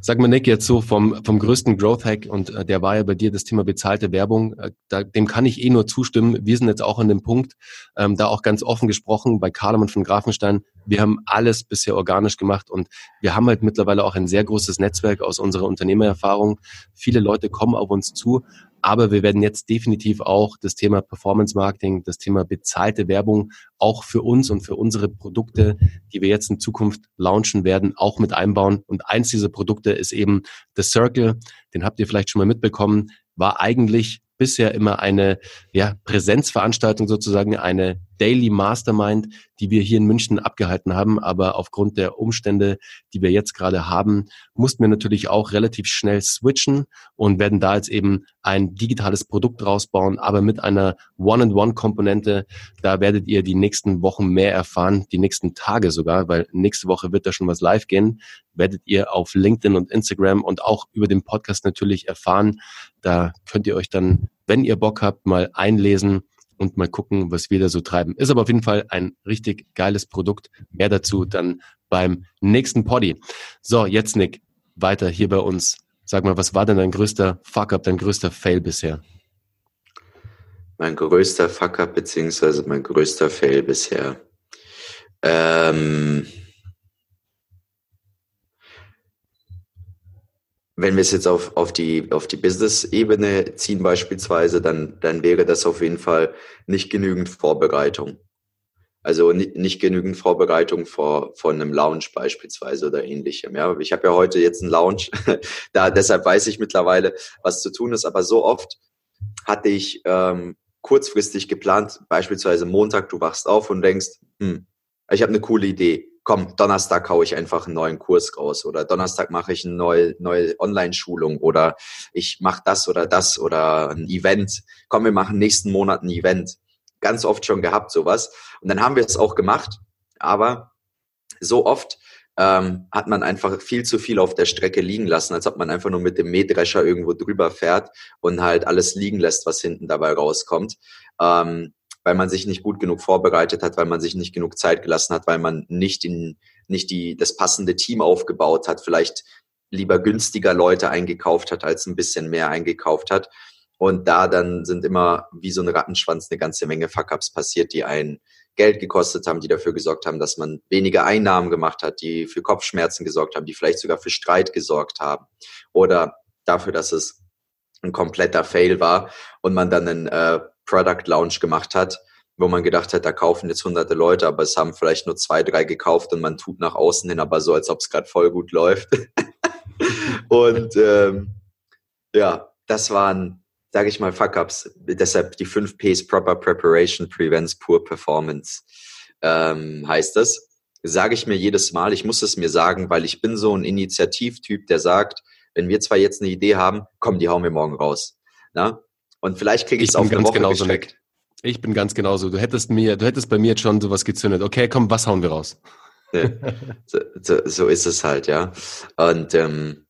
Sag mal, Nick, jetzt so vom, vom größten Growth Hack und äh, der war ja bei dir das Thema bezahlte Werbung. Äh, da, dem kann ich eh nur zustimmen. Wir sind jetzt auch an dem Punkt, ähm, da auch ganz offen gesprochen bei Kahlemann von Grafenstein. Wir haben alles bisher organisch gemacht und wir haben halt mittlerweile auch ein sehr großes Netzwerk aus unserer Unternehmererfahrung. Viele Leute kommen auf uns zu, aber wir werden jetzt definitiv auch das Thema Performance Marketing, das Thema bezahlte Werbung auch für uns und für unsere Produkte, die wir jetzt in Zukunft launchen werden, auch mit einbauen. Und eins dieser Produkte ist eben The Circle. Den habt ihr vielleicht schon mal mitbekommen. War eigentlich bisher immer eine ja, Präsenzveranstaltung sozusagen, eine Daily Mastermind, die wir hier in München abgehalten haben. Aber aufgrund der Umstände, die wir jetzt gerade haben, mussten wir natürlich auch relativ schnell switchen und werden da jetzt eben ein digitales Produkt rausbauen, aber mit einer One-and-One-Komponente. Da werdet ihr die nächsten Wochen mehr erfahren, die nächsten Tage sogar, weil nächste Woche wird da schon was live gehen werdet ihr auf LinkedIn und Instagram und auch über den Podcast natürlich erfahren. Da könnt ihr euch dann, wenn ihr Bock habt, mal einlesen und mal gucken, was wir da so treiben. Ist aber auf jeden Fall ein richtig geiles Produkt. Mehr dazu dann beim nächsten Poddy. So, jetzt Nick, weiter hier bei uns. Sag mal, was war denn dein größter Fuck-up, dein größter Fail bisher? Mein größter Fuck-up beziehungsweise mein größter Fail bisher. Ähm, Wenn wir es jetzt auf, auf die, auf die Business-Ebene ziehen beispielsweise, dann, dann wäre das auf jeden Fall nicht genügend Vorbereitung. Also nicht, nicht genügend Vorbereitung vor, vor einem Lounge beispielsweise oder ähnlichem. Ja, ich habe ja heute jetzt einen Lounge, da deshalb weiß ich mittlerweile, was zu tun ist. Aber so oft hatte ich ähm, kurzfristig geplant, beispielsweise Montag, du wachst auf und denkst, hm, ich habe eine coole Idee komm, Donnerstag haue ich einfach einen neuen Kurs raus oder Donnerstag mache ich eine neue, neue Online-Schulung oder ich mache das oder das oder ein Event. Komm, wir machen nächsten Monat ein Event. Ganz oft schon gehabt sowas. Und dann haben wir es auch gemacht, aber so oft ähm, hat man einfach viel zu viel auf der Strecke liegen lassen, als ob man einfach nur mit dem Mähdrescher irgendwo drüber fährt und halt alles liegen lässt, was hinten dabei rauskommt. Ähm, weil man sich nicht gut genug vorbereitet hat, weil man sich nicht genug Zeit gelassen hat, weil man nicht, in, nicht die, das passende Team aufgebaut hat, vielleicht lieber günstiger Leute eingekauft hat, als ein bisschen mehr eingekauft hat. Und da dann sind immer wie so ein Rattenschwanz eine ganze Menge Fuck-ups passiert, die einen Geld gekostet haben, die dafür gesorgt haben, dass man weniger Einnahmen gemacht hat, die für Kopfschmerzen gesorgt haben, die vielleicht sogar für Streit gesorgt haben oder dafür, dass es ein kompletter Fail war und man dann einen äh, Product Launch gemacht hat, wo man gedacht hat, da kaufen jetzt hunderte Leute, aber es haben vielleicht nur zwei, drei gekauft und man tut nach außen hin aber so, als ob es gerade voll gut läuft. und ähm, ja, das waren, sage ich mal, Fuck-ups. Deshalb die fünf Ps Proper Preparation Prevents Poor Performance ähm, heißt das. Sage ich mir jedes Mal. Ich muss es mir sagen, weil ich bin so ein Initiativtyp, der sagt, wenn wir zwar jetzt eine Idee haben, komm, die hauen wir morgen raus. Na? Und vielleicht kriege ich es auf eine Woche genauso gestreckt. Ich bin ganz genauso. Du hättest mir, du hättest bei mir jetzt schon sowas gezündet. Okay, komm, was hauen wir raus? So, so, so, ist es halt, ja. Und ähm,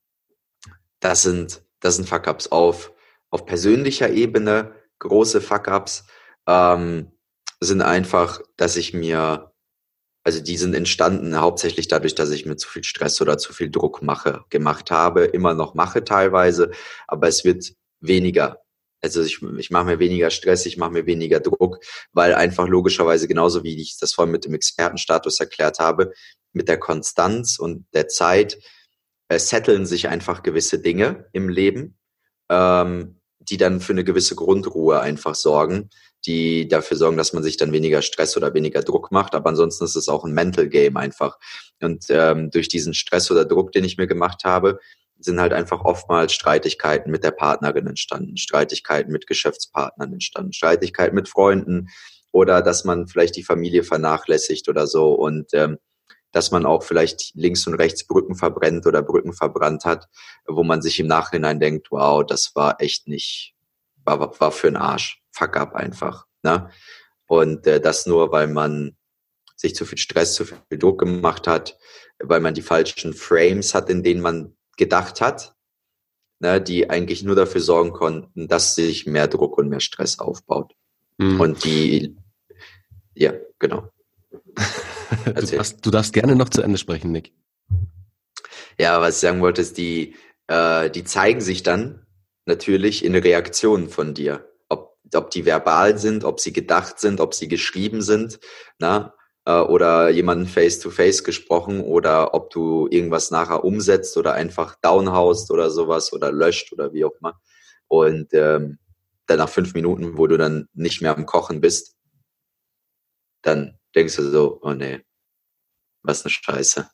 das sind, das sind Fuck-ups auf, auf persönlicher Ebene. Große Fuck-ups ähm, sind einfach, dass ich mir, also die sind entstanden hauptsächlich dadurch, dass ich mir zu viel Stress oder zu viel Druck mache, gemacht habe, immer noch mache teilweise, aber es wird weniger also ich, ich mache mir weniger Stress, ich mache mir weniger Druck, weil einfach logischerweise genauso wie ich das vorhin mit dem Expertenstatus erklärt habe, mit der Konstanz und der Zeit äh, setteln sich einfach gewisse Dinge im Leben, ähm, die dann für eine gewisse Grundruhe einfach sorgen, die dafür sorgen, dass man sich dann weniger Stress oder weniger Druck macht. Aber ansonsten ist es auch ein Mental Game einfach. Und ähm, durch diesen Stress oder Druck, den ich mir gemacht habe, sind halt einfach oftmals Streitigkeiten mit der Partnerin entstanden, Streitigkeiten mit Geschäftspartnern entstanden, Streitigkeiten mit Freunden oder dass man vielleicht die Familie vernachlässigt oder so und ähm, dass man auch vielleicht links und rechts Brücken verbrennt oder Brücken verbrannt hat, wo man sich im Nachhinein denkt, wow, das war echt nicht, war, war für ein Arsch, fuck up einfach. Ne? Und äh, das nur, weil man sich zu viel Stress, zu viel Druck gemacht hat, weil man die falschen Frames hat, in denen man gedacht hat, ne, die eigentlich nur dafür sorgen konnten, dass sich mehr Druck und mehr Stress aufbaut. Mhm. Und die, ja, genau. du, darfst, du darfst gerne noch zu Ende sprechen, Nick. Ja, was ich sagen wollte, ist, die, äh, die zeigen sich dann natürlich in Reaktionen von dir. Ob, ob die verbal sind, ob sie gedacht sind, ob sie geschrieben sind. Na? Äh, oder jemanden face-to-face -face gesprochen oder ob du irgendwas nachher umsetzt oder einfach downhaust oder sowas oder löscht oder wie auch immer. Und ähm, dann nach fünf Minuten, wo du dann nicht mehr am Kochen bist, dann denkst du so, oh nee, was eine Scheiße.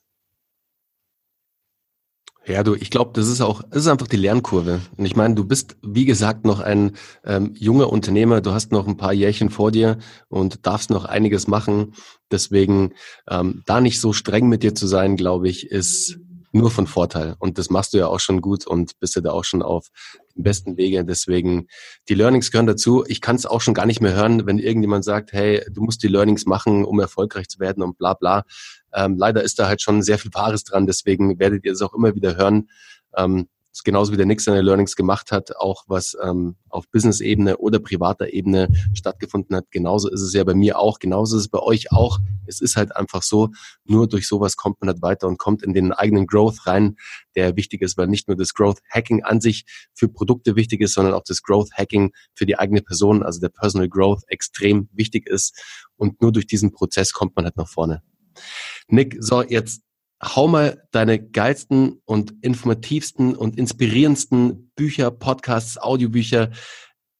Ja, du, ich glaube, das ist auch, das ist einfach die Lernkurve. Und ich meine, du bist, wie gesagt, noch ein ähm, junger Unternehmer, du hast noch ein paar Jährchen vor dir und darfst noch einiges machen. Deswegen ähm, da nicht so streng mit dir zu sein, glaube ich, ist nur von Vorteil. Und das machst du ja auch schon gut und bist ja da auch schon auf dem besten Wege. Deswegen, die Learnings gehören dazu. Ich kann es auch schon gar nicht mehr hören, wenn irgendjemand sagt, hey, du musst die Learnings machen, um erfolgreich zu werden und bla bla. Ähm, leider ist da halt schon sehr viel Wahres dran. Deswegen werdet ihr es auch immer wieder hören. Ähm, ist genauso wie der Nick seine Learnings gemacht hat, auch was ähm, auf Business-Ebene oder privater Ebene stattgefunden hat. Genauso ist es ja bei mir auch, genauso ist es bei euch auch. Es ist halt einfach so, nur durch sowas kommt man halt weiter und kommt in den eigenen Growth rein, der wichtig ist, weil nicht nur das Growth Hacking an sich für Produkte wichtig ist, sondern auch das Growth Hacking für die eigene Person, also der Personal Growth extrem wichtig ist. Und nur durch diesen Prozess kommt man halt nach vorne. Nick, so jetzt hau mal deine geilsten und informativsten und inspirierendsten Bücher, Podcasts, Audiobücher,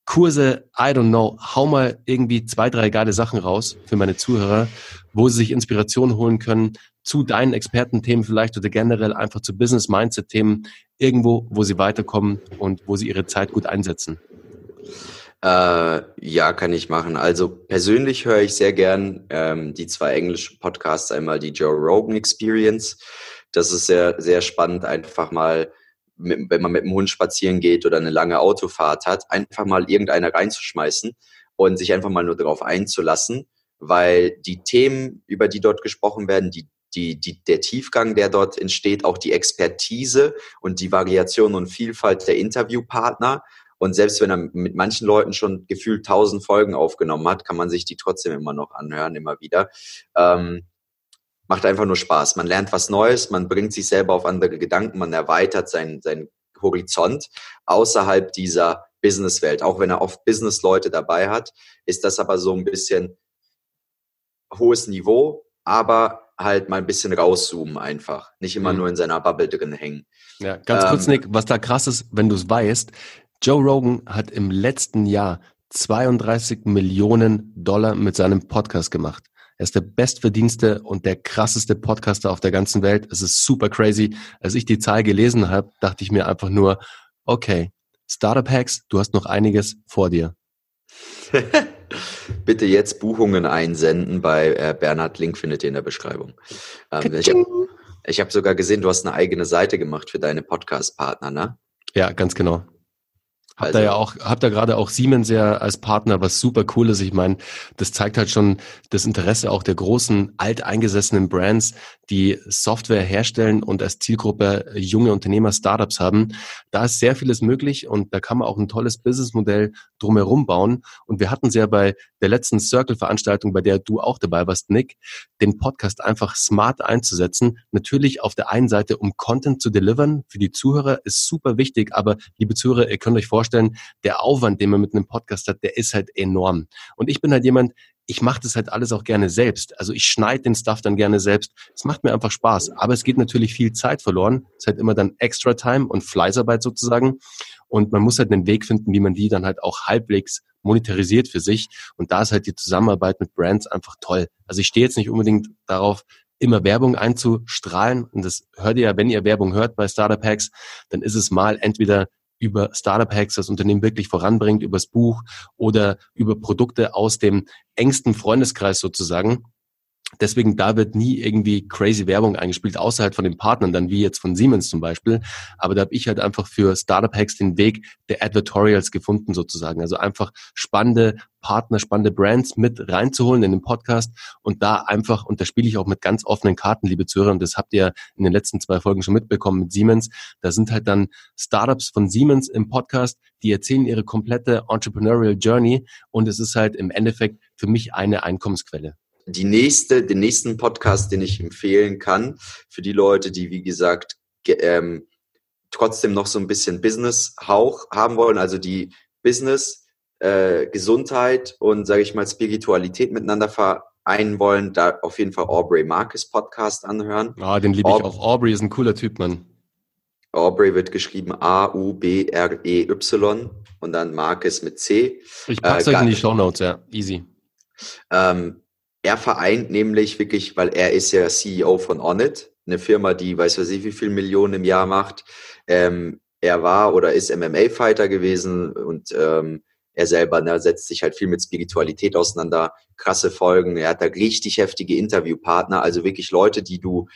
Kurse, I don't know, hau mal irgendwie zwei, drei geile Sachen raus für meine Zuhörer, wo sie sich Inspiration holen können zu deinen Expertenthemen vielleicht oder generell einfach zu Business Mindset Themen irgendwo, wo sie weiterkommen und wo sie ihre Zeit gut einsetzen. Äh, ja, kann ich machen. Also persönlich höre ich sehr gern ähm, die zwei englischen Podcasts, einmal die Joe Rogan Experience. Das ist sehr, sehr spannend, einfach mal, mit, wenn man mit dem Hund spazieren geht oder eine lange Autofahrt hat, einfach mal irgendeiner reinzuschmeißen und sich einfach mal nur darauf einzulassen, weil die Themen, über die dort gesprochen werden, die die, die, der Tiefgang, der dort entsteht, auch die Expertise und die Variation und Vielfalt der Interviewpartner und selbst wenn er mit manchen Leuten schon gefühlt tausend Folgen aufgenommen hat, kann man sich die trotzdem immer noch anhören, immer wieder. Ähm, macht einfach nur Spaß. Man lernt was Neues, man bringt sich selber auf andere Gedanken, man erweitert seinen, seinen Horizont außerhalb dieser Businesswelt. Auch wenn er oft Businessleute dabei hat, ist das aber so ein bisschen hohes Niveau, aber halt mal ein bisschen rauszoomen einfach. Nicht immer mhm. nur in seiner Bubble drin hängen. Ja, ganz kurz, ähm, Nick, was da krass ist, wenn du es weißt, Joe Rogan hat im letzten Jahr 32 Millionen Dollar mit seinem Podcast gemacht. Er ist der bestverdienste und der krasseste Podcaster auf der ganzen Welt. Es ist super crazy. Als ich die Zahl gelesen habe, dachte ich mir einfach nur, okay, Startup Hacks, du hast noch einiges vor dir. Bitte jetzt Buchungen einsenden bei äh, Bernhard, Link findet ihr in der Beschreibung. Ähm, ich habe hab sogar gesehen, du hast eine eigene Seite gemacht für deine Podcast-Partner, ne? Ja, ganz genau. Habt also, ihr ja auch, habt ihr gerade auch Siemens ja als Partner, was super cool ist. Ich meine, das zeigt halt schon das Interesse auch der großen, alteingesessenen Brands, die Software herstellen und als Zielgruppe junge Unternehmer, Startups haben. Da ist sehr vieles möglich und da kann man auch ein tolles Businessmodell drumherum bauen. Und wir hatten es ja bei der letzten Circle-Veranstaltung, bei der du auch dabei warst, Nick, den Podcast einfach smart einzusetzen. Natürlich auf der einen Seite, um Content zu delivern für die Zuhörer, ist super wichtig. Aber liebe Zuhörer, ihr könnt euch vorstellen, der Aufwand, den man mit einem Podcast hat, der ist halt enorm. Und ich bin halt jemand, ich mache das halt alles auch gerne selbst. Also ich schneide den Stuff dann gerne selbst. Es macht mir einfach Spaß. Aber es geht natürlich viel Zeit verloren. Es ist halt immer dann Extra Time und Fleißarbeit sozusagen. Und man muss halt einen Weg finden, wie man die dann halt auch halbwegs monetarisiert für sich. Und da ist halt die Zusammenarbeit mit Brands einfach toll. Also ich stehe jetzt nicht unbedingt darauf, immer Werbung einzustrahlen. Und das hört ihr ja, wenn ihr Werbung hört bei Startup Hacks, dann ist es mal entweder über Startup Hacks das Unternehmen wirklich voranbringt, übers Buch oder über Produkte aus dem engsten Freundeskreis sozusagen. Deswegen, da wird nie irgendwie crazy Werbung eingespielt, außerhalb von den Partnern, dann wie jetzt von Siemens zum Beispiel. Aber da habe ich halt einfach für Startup Hacks den Weg der Advertorials gefunden sozusagen. Also einfach spannende Partner, spannende Brands mit reinzuholen in den Podcast und da einfach, und da spiele ich auch mit ganz offenen Karten, liebe Zuhörer, und das habt ihr in den letzten zwei Folgen schon mitbekommen mit Siemens. Da sind halt dann Startups von Siemens im Podcast, die erzählen ihre komplette Entrepreneurial Journey und es ist halt im Endeffekt für mich eine Einkommensquelle die nächste, den nächsten Podcast, den ich empfehlen kann, für die Leute, die, wie gesagt, ähm, trotzdem noch so ein bisschen Business-Hauch haben wollen, also die Business, äh, Gesundheit und, sage ich mal, Spiritualität miteinander vereinen wollen, da auf jeden Fall Aubrey Marcus Podcast anhören. Ah, den liebe ich auch. Aubrey ist ein cooler Typ, Mann. Aubrey wird geschrieben A-U-B-R-E-Y und dann Marcus mit C. Ich pack's äh, euch in die Show Notes, ja. Easy. Ähm, er vereint nämlich wirklich, weil er ist ja CEO von Onnit, eine Firma, die weiß was ich wie viel Millionen im Jahr macht. Ähm, er war oder ist MMA-Fighter gewesen und ähm, er selber ne, setzt sich halt viel mit Spiritualität auseinander, krasse Folgen. Er hat da richtig heftige Interviewpartner, also wirklich Leute, die du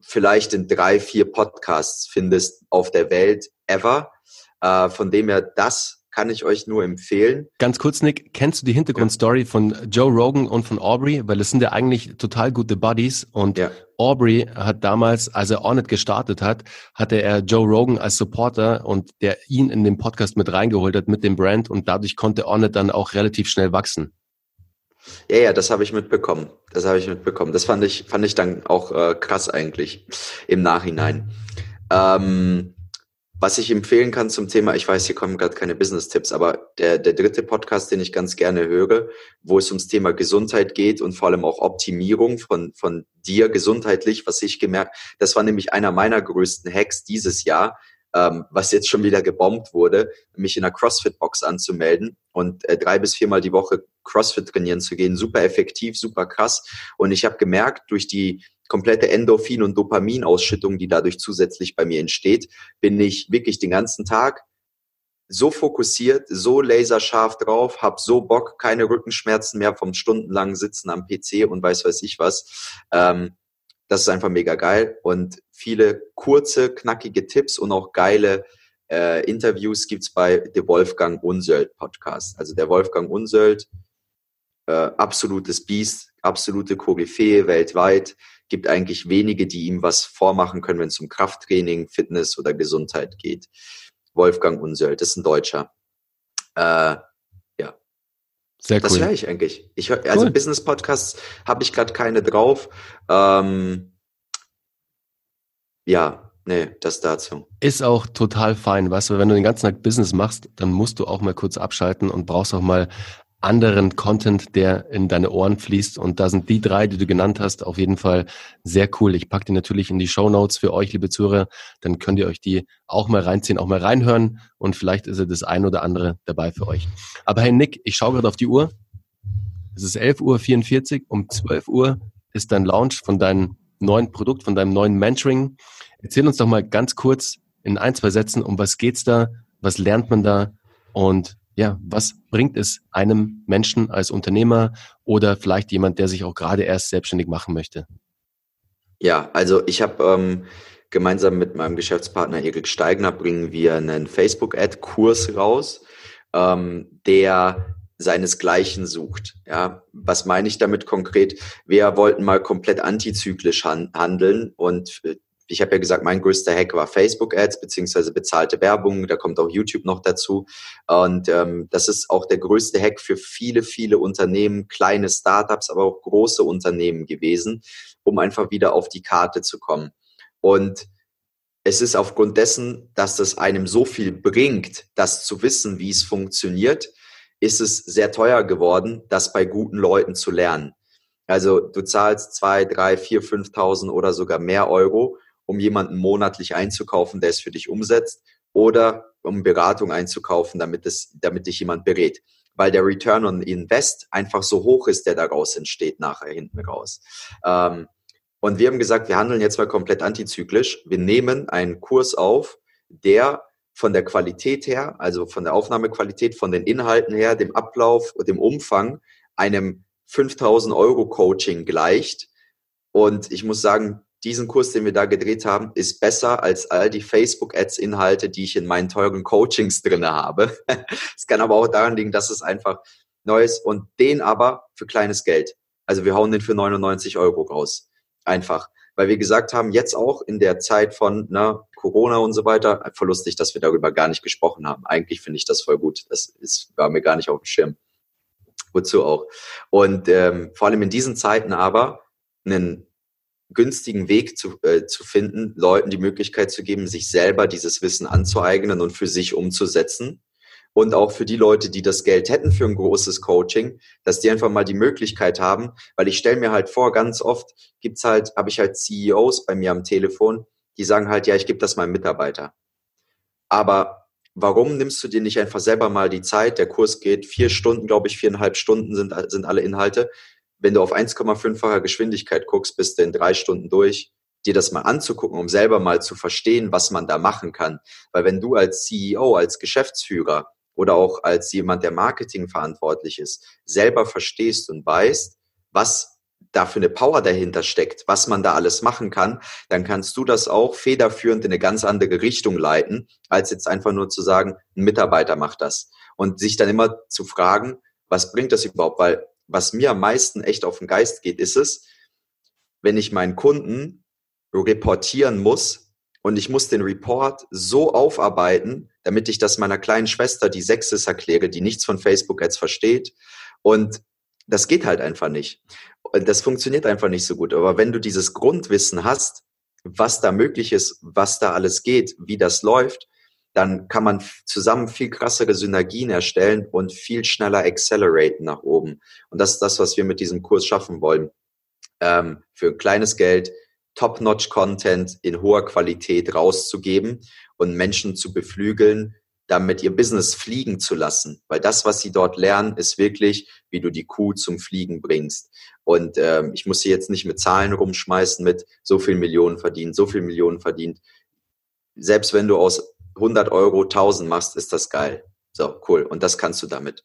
vielleicht in drei, vier Podcasts findest auf der Welt ever. Äh, von dem her, das kann ich euch nur empfehlen. Ganz kurz, Nick, kennst du die Hintergrundstory ja. von Joe Rogan und von Aubrey? Weil es sind ja eigentlich total gute Buddies und ja. Aubrey hat damals, als er Ornet gestartet hat, hatte er Joe Rogan als Supporter und der ihn in den Podcast mit reingeholt hat mit dem Brand und dadurch konnte Ornet dann auch relativ schnell wachsen. Ja, ja, das habe ich mitbekommen. Das habe ich mitbekommen. Das fand ich, fand ich dann auch äh, krass eigentlich im Nachhinein. Ähm, was ich empfehlen kann zum Thema, ich weiß, hier kommen gerade keine Business-Tipps, aber der, der dritte Podcast, den ich ganz gerne höre, wo es ums Thema Gesundheit geht und vor allem auch Optimierung von, von dir gesundheitlich, was ich gemerkt, das war nämlich einer meiner größten Hacks dieses Jahr, ähm, was jetzt schon wieder gebombt wurde, mich in einer CrossFit-Box anzumelden und äh, drei bis viermal die Woche CrossFit trainieren zu gehen. Super effektiv, super krass. Und ich habe gemerkt, durch die komplette Endorphin- und Dopaminausschüttung, die dadurch zusätzlich bei mir entsteht, bin ich wirklich den ganzen Tag so fokussiert, so laserscharf drauf, hab so Bock, keine Rückenschmerzen mehr vom stundenlangen Sitzen am PC und weiß weiß ich was. Ähm, das ist einfach mega geil und viele kurze, knackige Tipps und auch geile äh, Interviews gibt's bei The Wolfgang Unsöld Podcast. Also der Wolfgang Unsöld, äh, absolutes Biest, absolute Koryphäe weltweit, gibt eigentlich wenige, die ihm was vormachen können, wenn es um Krafttraining, Fitness oder Gesundheit geht. Wolfgang Unsöld, das ist ein Deutscher. Äh, ja. Sehr cool. Das höre ich eigentlich. Ich hör, also cool. Business Podcasts habe ich gerade keine drauf. Ähm, ja, nee, das dazu. Ist auch total fein, weißt du, wenn du den ganzen Tag Business machst, dann musst du auch mal kurz abschalten und brauchst auch mal anderen Content, der in deine Ohren fließt. Und da sind die drei, die du genannt hast, auf jeden Fall sehr cool. Ich packe die natürlich in die Show Notes für euch, liebe Zuhörer. Dann könnt ihr euch die auch mal reinziehen, auch mal reinhören. Und vielleicht ist ja das ein oder andere dabei für euch. Aber hey Nick, ich schaue gerade auf die Uhr. Es ist 11.44 Uhr. Um 12 Uhr ist dein Launch von deinem neuen Produkt, von deinem neuen Mentoring. Erzähl uns doch mal ganz kurz in ein, zwei Sätzen, um was geht's da? Was lernt man da? Und ja, was bringt es einem Menschen als Unternehmer oder vielleicht jemand, der sich auch gerade erst selbstständig machen möchte? Ja, also ich habe ähm, gemeinsam mit meinem Geschäftspartner Erik Steigner bringen wir einen Facebook-Ad-Kurs raus, ähm, der seinesgleichen sucht. Ja, was meine ich damit konkret? Wir wollten mal komplett antizyklisch handeln und äh, ich habe ja gesagt, mein größter Hack war Facebook-Ads beziehungsweise bezahlte Werbung. Da kommt auch YouTube noch dazu. Und ähm, das ist auch der größte Hack für viele, viele Unternehmen, kleine Startups, aber auch große Unternehmen gewesen, um einfach wieder auf die Karte zu kommen. Und es ist aufgrund dessen, dass das einem so viel bringt, das zu wissen, wie es funktioniert, ist es sehr teuer geworden, das bei guten Leuten zu lernen. Also du zahlst zwei, drei, vier, fünftausend oder sogar mehr Euro um jemanden monatlich einzukaufen, der es für dich umsetzt, oder um Beratung einzukaufen, damit es, damit dich jemand berät. Weil der Return on Invest einfach so hoch ist, der daraus entsteht nachher hinten raus. Ähm, und wir haben gesagt, wir handeln jetzt mal komplett antizyklisch. Wir nehmen einen Kurs auf, der von der Qualität her, also von der Aufnahmequalität, von den Inhalten her, dem Ablauf und dem Umfang einem 5000 Euro Coaching gleicht. Und ich muss sagen, diesen Kurs, den wir da gedreht haben, ist besser als all die Facebook-Ads-Inhalte, die ich in meinen teuren Coachings drinne habe. Es kann aber auch daran liegen, dass es einfach neu ist und den aber für kleines Geld. Also wir hauen den für 99 Euro raus. Einfach. Weil wir gesagt haben, jetzt auch in der Zeit von ne, Corona und so weiter, voll lustig, dass wir darüber gar nicht gesprochen haben. Eigentlich finde ich das voll gut. Das ist, war mir gar nicht auf dem Schirm. Wozu auch. Und ähm, vor allem in diesen Zeiten aber einen günstigen Weg zu, äh, zu finden, Leuten die Möglichkeit zu geben, sich selber dieses Wissen anzueignen und für sich umzusetzen. Und auch für die Leute, die das Geld hätten für ein großes Coaching, dass die einfach mal die Möglichkeit haben, weil ich stelle mir halt vor, ganz oft gibt's halt, habe ich halt CEOs bei mir am Telefon, die sagen halt, ja, ich gebe das meinem Mitarbeiter. Aber warum nimmst du dir nicht einfach selber mal die Zeit? Der Kurs geht vier Stunden, glaube ich, viereinhalb Stunden sind, sind alle Inhalte wenn du auf 1,5-facher Geschwindigkeit guckst, bist du in drei Stunden durch, dir das mal anzugucken, um selber mal zu verstehen, was man da machen kann. Weil wenn du als CEO, als Geschäftsführer oder auch als jemand, der Marketing verantwortlich ist, selber verstehst und weißt, was da für eine Power dahinter steckt, was man da alles machen kann, dann kannst du das auch federführend in eine ganz andere Richtung leiten, als jetzt einfach nur zu sagen, ein Mitarbeiter macht das. Und sich dann immer zu fragen, was bringt das überhaupt? Weil was mir am meisten echt auf den Geist geht, ist es, wenn ich meinen Kunden reportieren muss und ich muss den Report so aufarbeiten, damit ich das meiner kleinen Schwester, die sechs ist, erkläre, die nichts von Facebook jetzt versteht. Und das geht halt einfach nicht. Das funktioniert einfach nicht so gut. Aber wenn du dieses Grundwissen hast, was da möglich ist, was da alles geht, wie das läuft, dann kann man zusammen viel krassere Synergien erstellen und viel schneller acceleraten nach oben. Und das ist das, was wir mit diesem Kurs schaffen wollen. Ähm, für kleines Geld Top-Notch-Content in hoher Qualität rauszugeben und Menschen zu beflügeln, damit ihr Business fliegen zu lassen. Weil das, was sie dort lernen, ist wirklich, wie du die Kuh zum Fliegen bringst. Und ähm, ich muss sie jetzt nicht mit Zahlen rumschmeißen, mit so viel Millionen verdient, so viel Millionen verdient. Selbst wenn du aus 100 Euro 1000 machst, ist das geil. So, cool. Und das kannst du damit.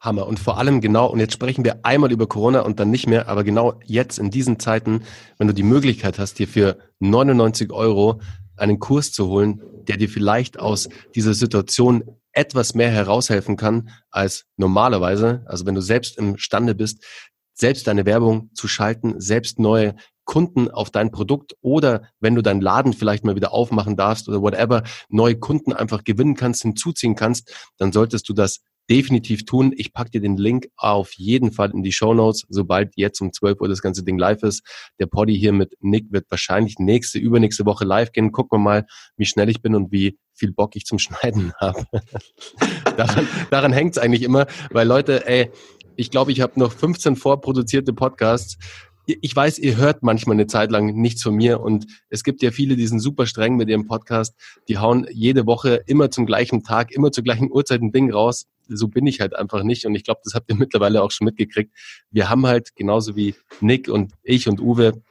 Hammer. Und vor allem genau, und jetzt sprechen wir einmal über Corona und dann nicht mehr, aber genau jetzt in diesen Zeiten, wenn du die Möglichkeit hast, dir für 99 Euro einen Kurs zu holen, der dir vielleicht aus dieser Situation etwas mehr heraushelfen kann als normalerweise. Also wenn du selbst imstande bist, selbst deine Werbung zu schalten, selbst neue Kunden auf dein Produkt oder wenn du deinen Laden vielleicht mal wieder aufmachen darfst oder whatever, neue Kunden einfach gewinnen kannst, hinzuziehen kannst, dann solltest du das definitiv tun. Ich pack dir den Link auf jeden Fall in die Show Notes, sobald jetzt um 12 Uhr das ganze Ding live ist. Der Poddy hier mit Nick wird wahrscheinlich nächste, übernächste Woche live gehen. Gucken wir mal, wie schnell ich bin und wie viel Bock ich zum Schneiden habe. daran daran hängt es eigentlich immer, weil Leute, ey, ich glaube, ich habe noch 15 vorproduzierte Podcasts ich weiß, ihr hört manchmal eine Zeit lang nichts von mir und es gibt ja viele, die sind super streng mit ihrem Podcast, die hauen jede Woche immer zum gleichen Tag, immer zur gleichen Uhrzeit ein Ding raus. So bin ich halt einfach nicht und ich glaube, das habt ihr mittlerweile auch schon mitgekriegt. Wir haben halt genauso wie Nick und ich und Uwe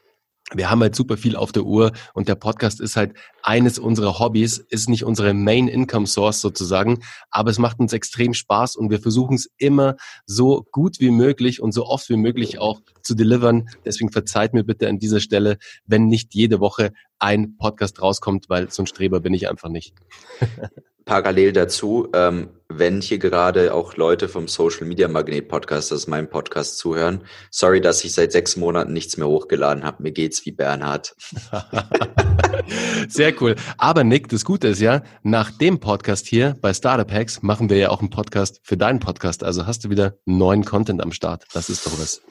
wir haben halt super viel auf der Uhr und der Podcast ist halt eines unserer Hobbys, ist nicht unsere Main Income Source sozusagen, aber es macht uns extrem Spaß und wir versuchen es immer so gut wie möglich und so oft wie möglich auch zu delivern. Deswegen verzeiht mir bitte an dieser Stelle, wenn nicht jede Woche ein Podcast rauskommt, weil so ein Streber bin ich einfach nicht. Parallel dazu, ähm, wenn hier gerade auch Leute vom Social Media Magnet Podcast, das ist mein Podcast, zuhören. Sorry, dass ich seit sechs Monaten nichts mehr hochgeladen habe. Mir geht's wie Bernhard. Sehr cool. Aber Nick, das Gute ist ja, nach dem Podcast hier bei Startup Hacks machen wir ja auch einen Podcast für deinen Podcast. Also hast du wieder neuen Content am Start. Das ist doch was.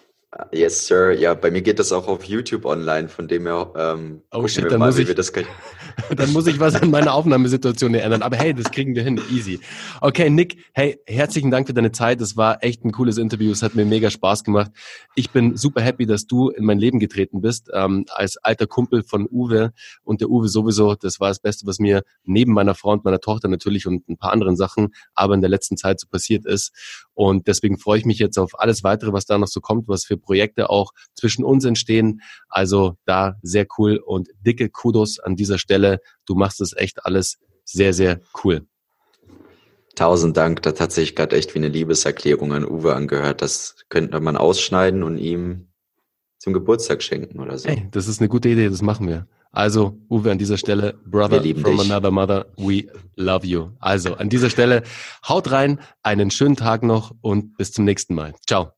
Yes, Sir. Ja, bei mir geht das auch auf YouTube online, von dem her. Ähm, oh shit, dann, mal, muss ich, dann muss ich was an meiner Aufnahmesituation ändern. Aber hey, das kriegen wir hin, easy. Okay, Nick, hey, herzlichen Dank für deine Zeit. Das war echt ein cooles Interview. Es hat mir mega Spaß gemacht. Ich bin super happy, dass du in mein Leben getreten bist, ähm, als alter Kumpel von Uwe. Und der Uwe sowieso, das war das Beste, was mir neben meiner Frau und meiner Tochter natürlich und ein paar anderen Sachen, aber in der letzten Zeit so passiert ist. Und deswegen freue ich mich jetzt auf alles weitere, was da noch so kommt, was für Projekte auch zwischen uns entstehen. Also da sehr cool und dicke Kudos an dieser Stelle. Du machst es echt alles sehr, sehr cool. Tausend Dank. Das hat sich gerade echt wie eine Liebeserklärung an Uwe angehört. Das könnte man ausschneiden und ihm zum Geburtstag schenken oder so. Hey, das ist eine gute Idee, das machen wir. Also, Uwe, an dieser Stelle, Brother from dich. another mother, we love you. Also, an dieser Stelle, haut rein, einen schönen Tag noch und bis zum nächsten Mal. Ciao.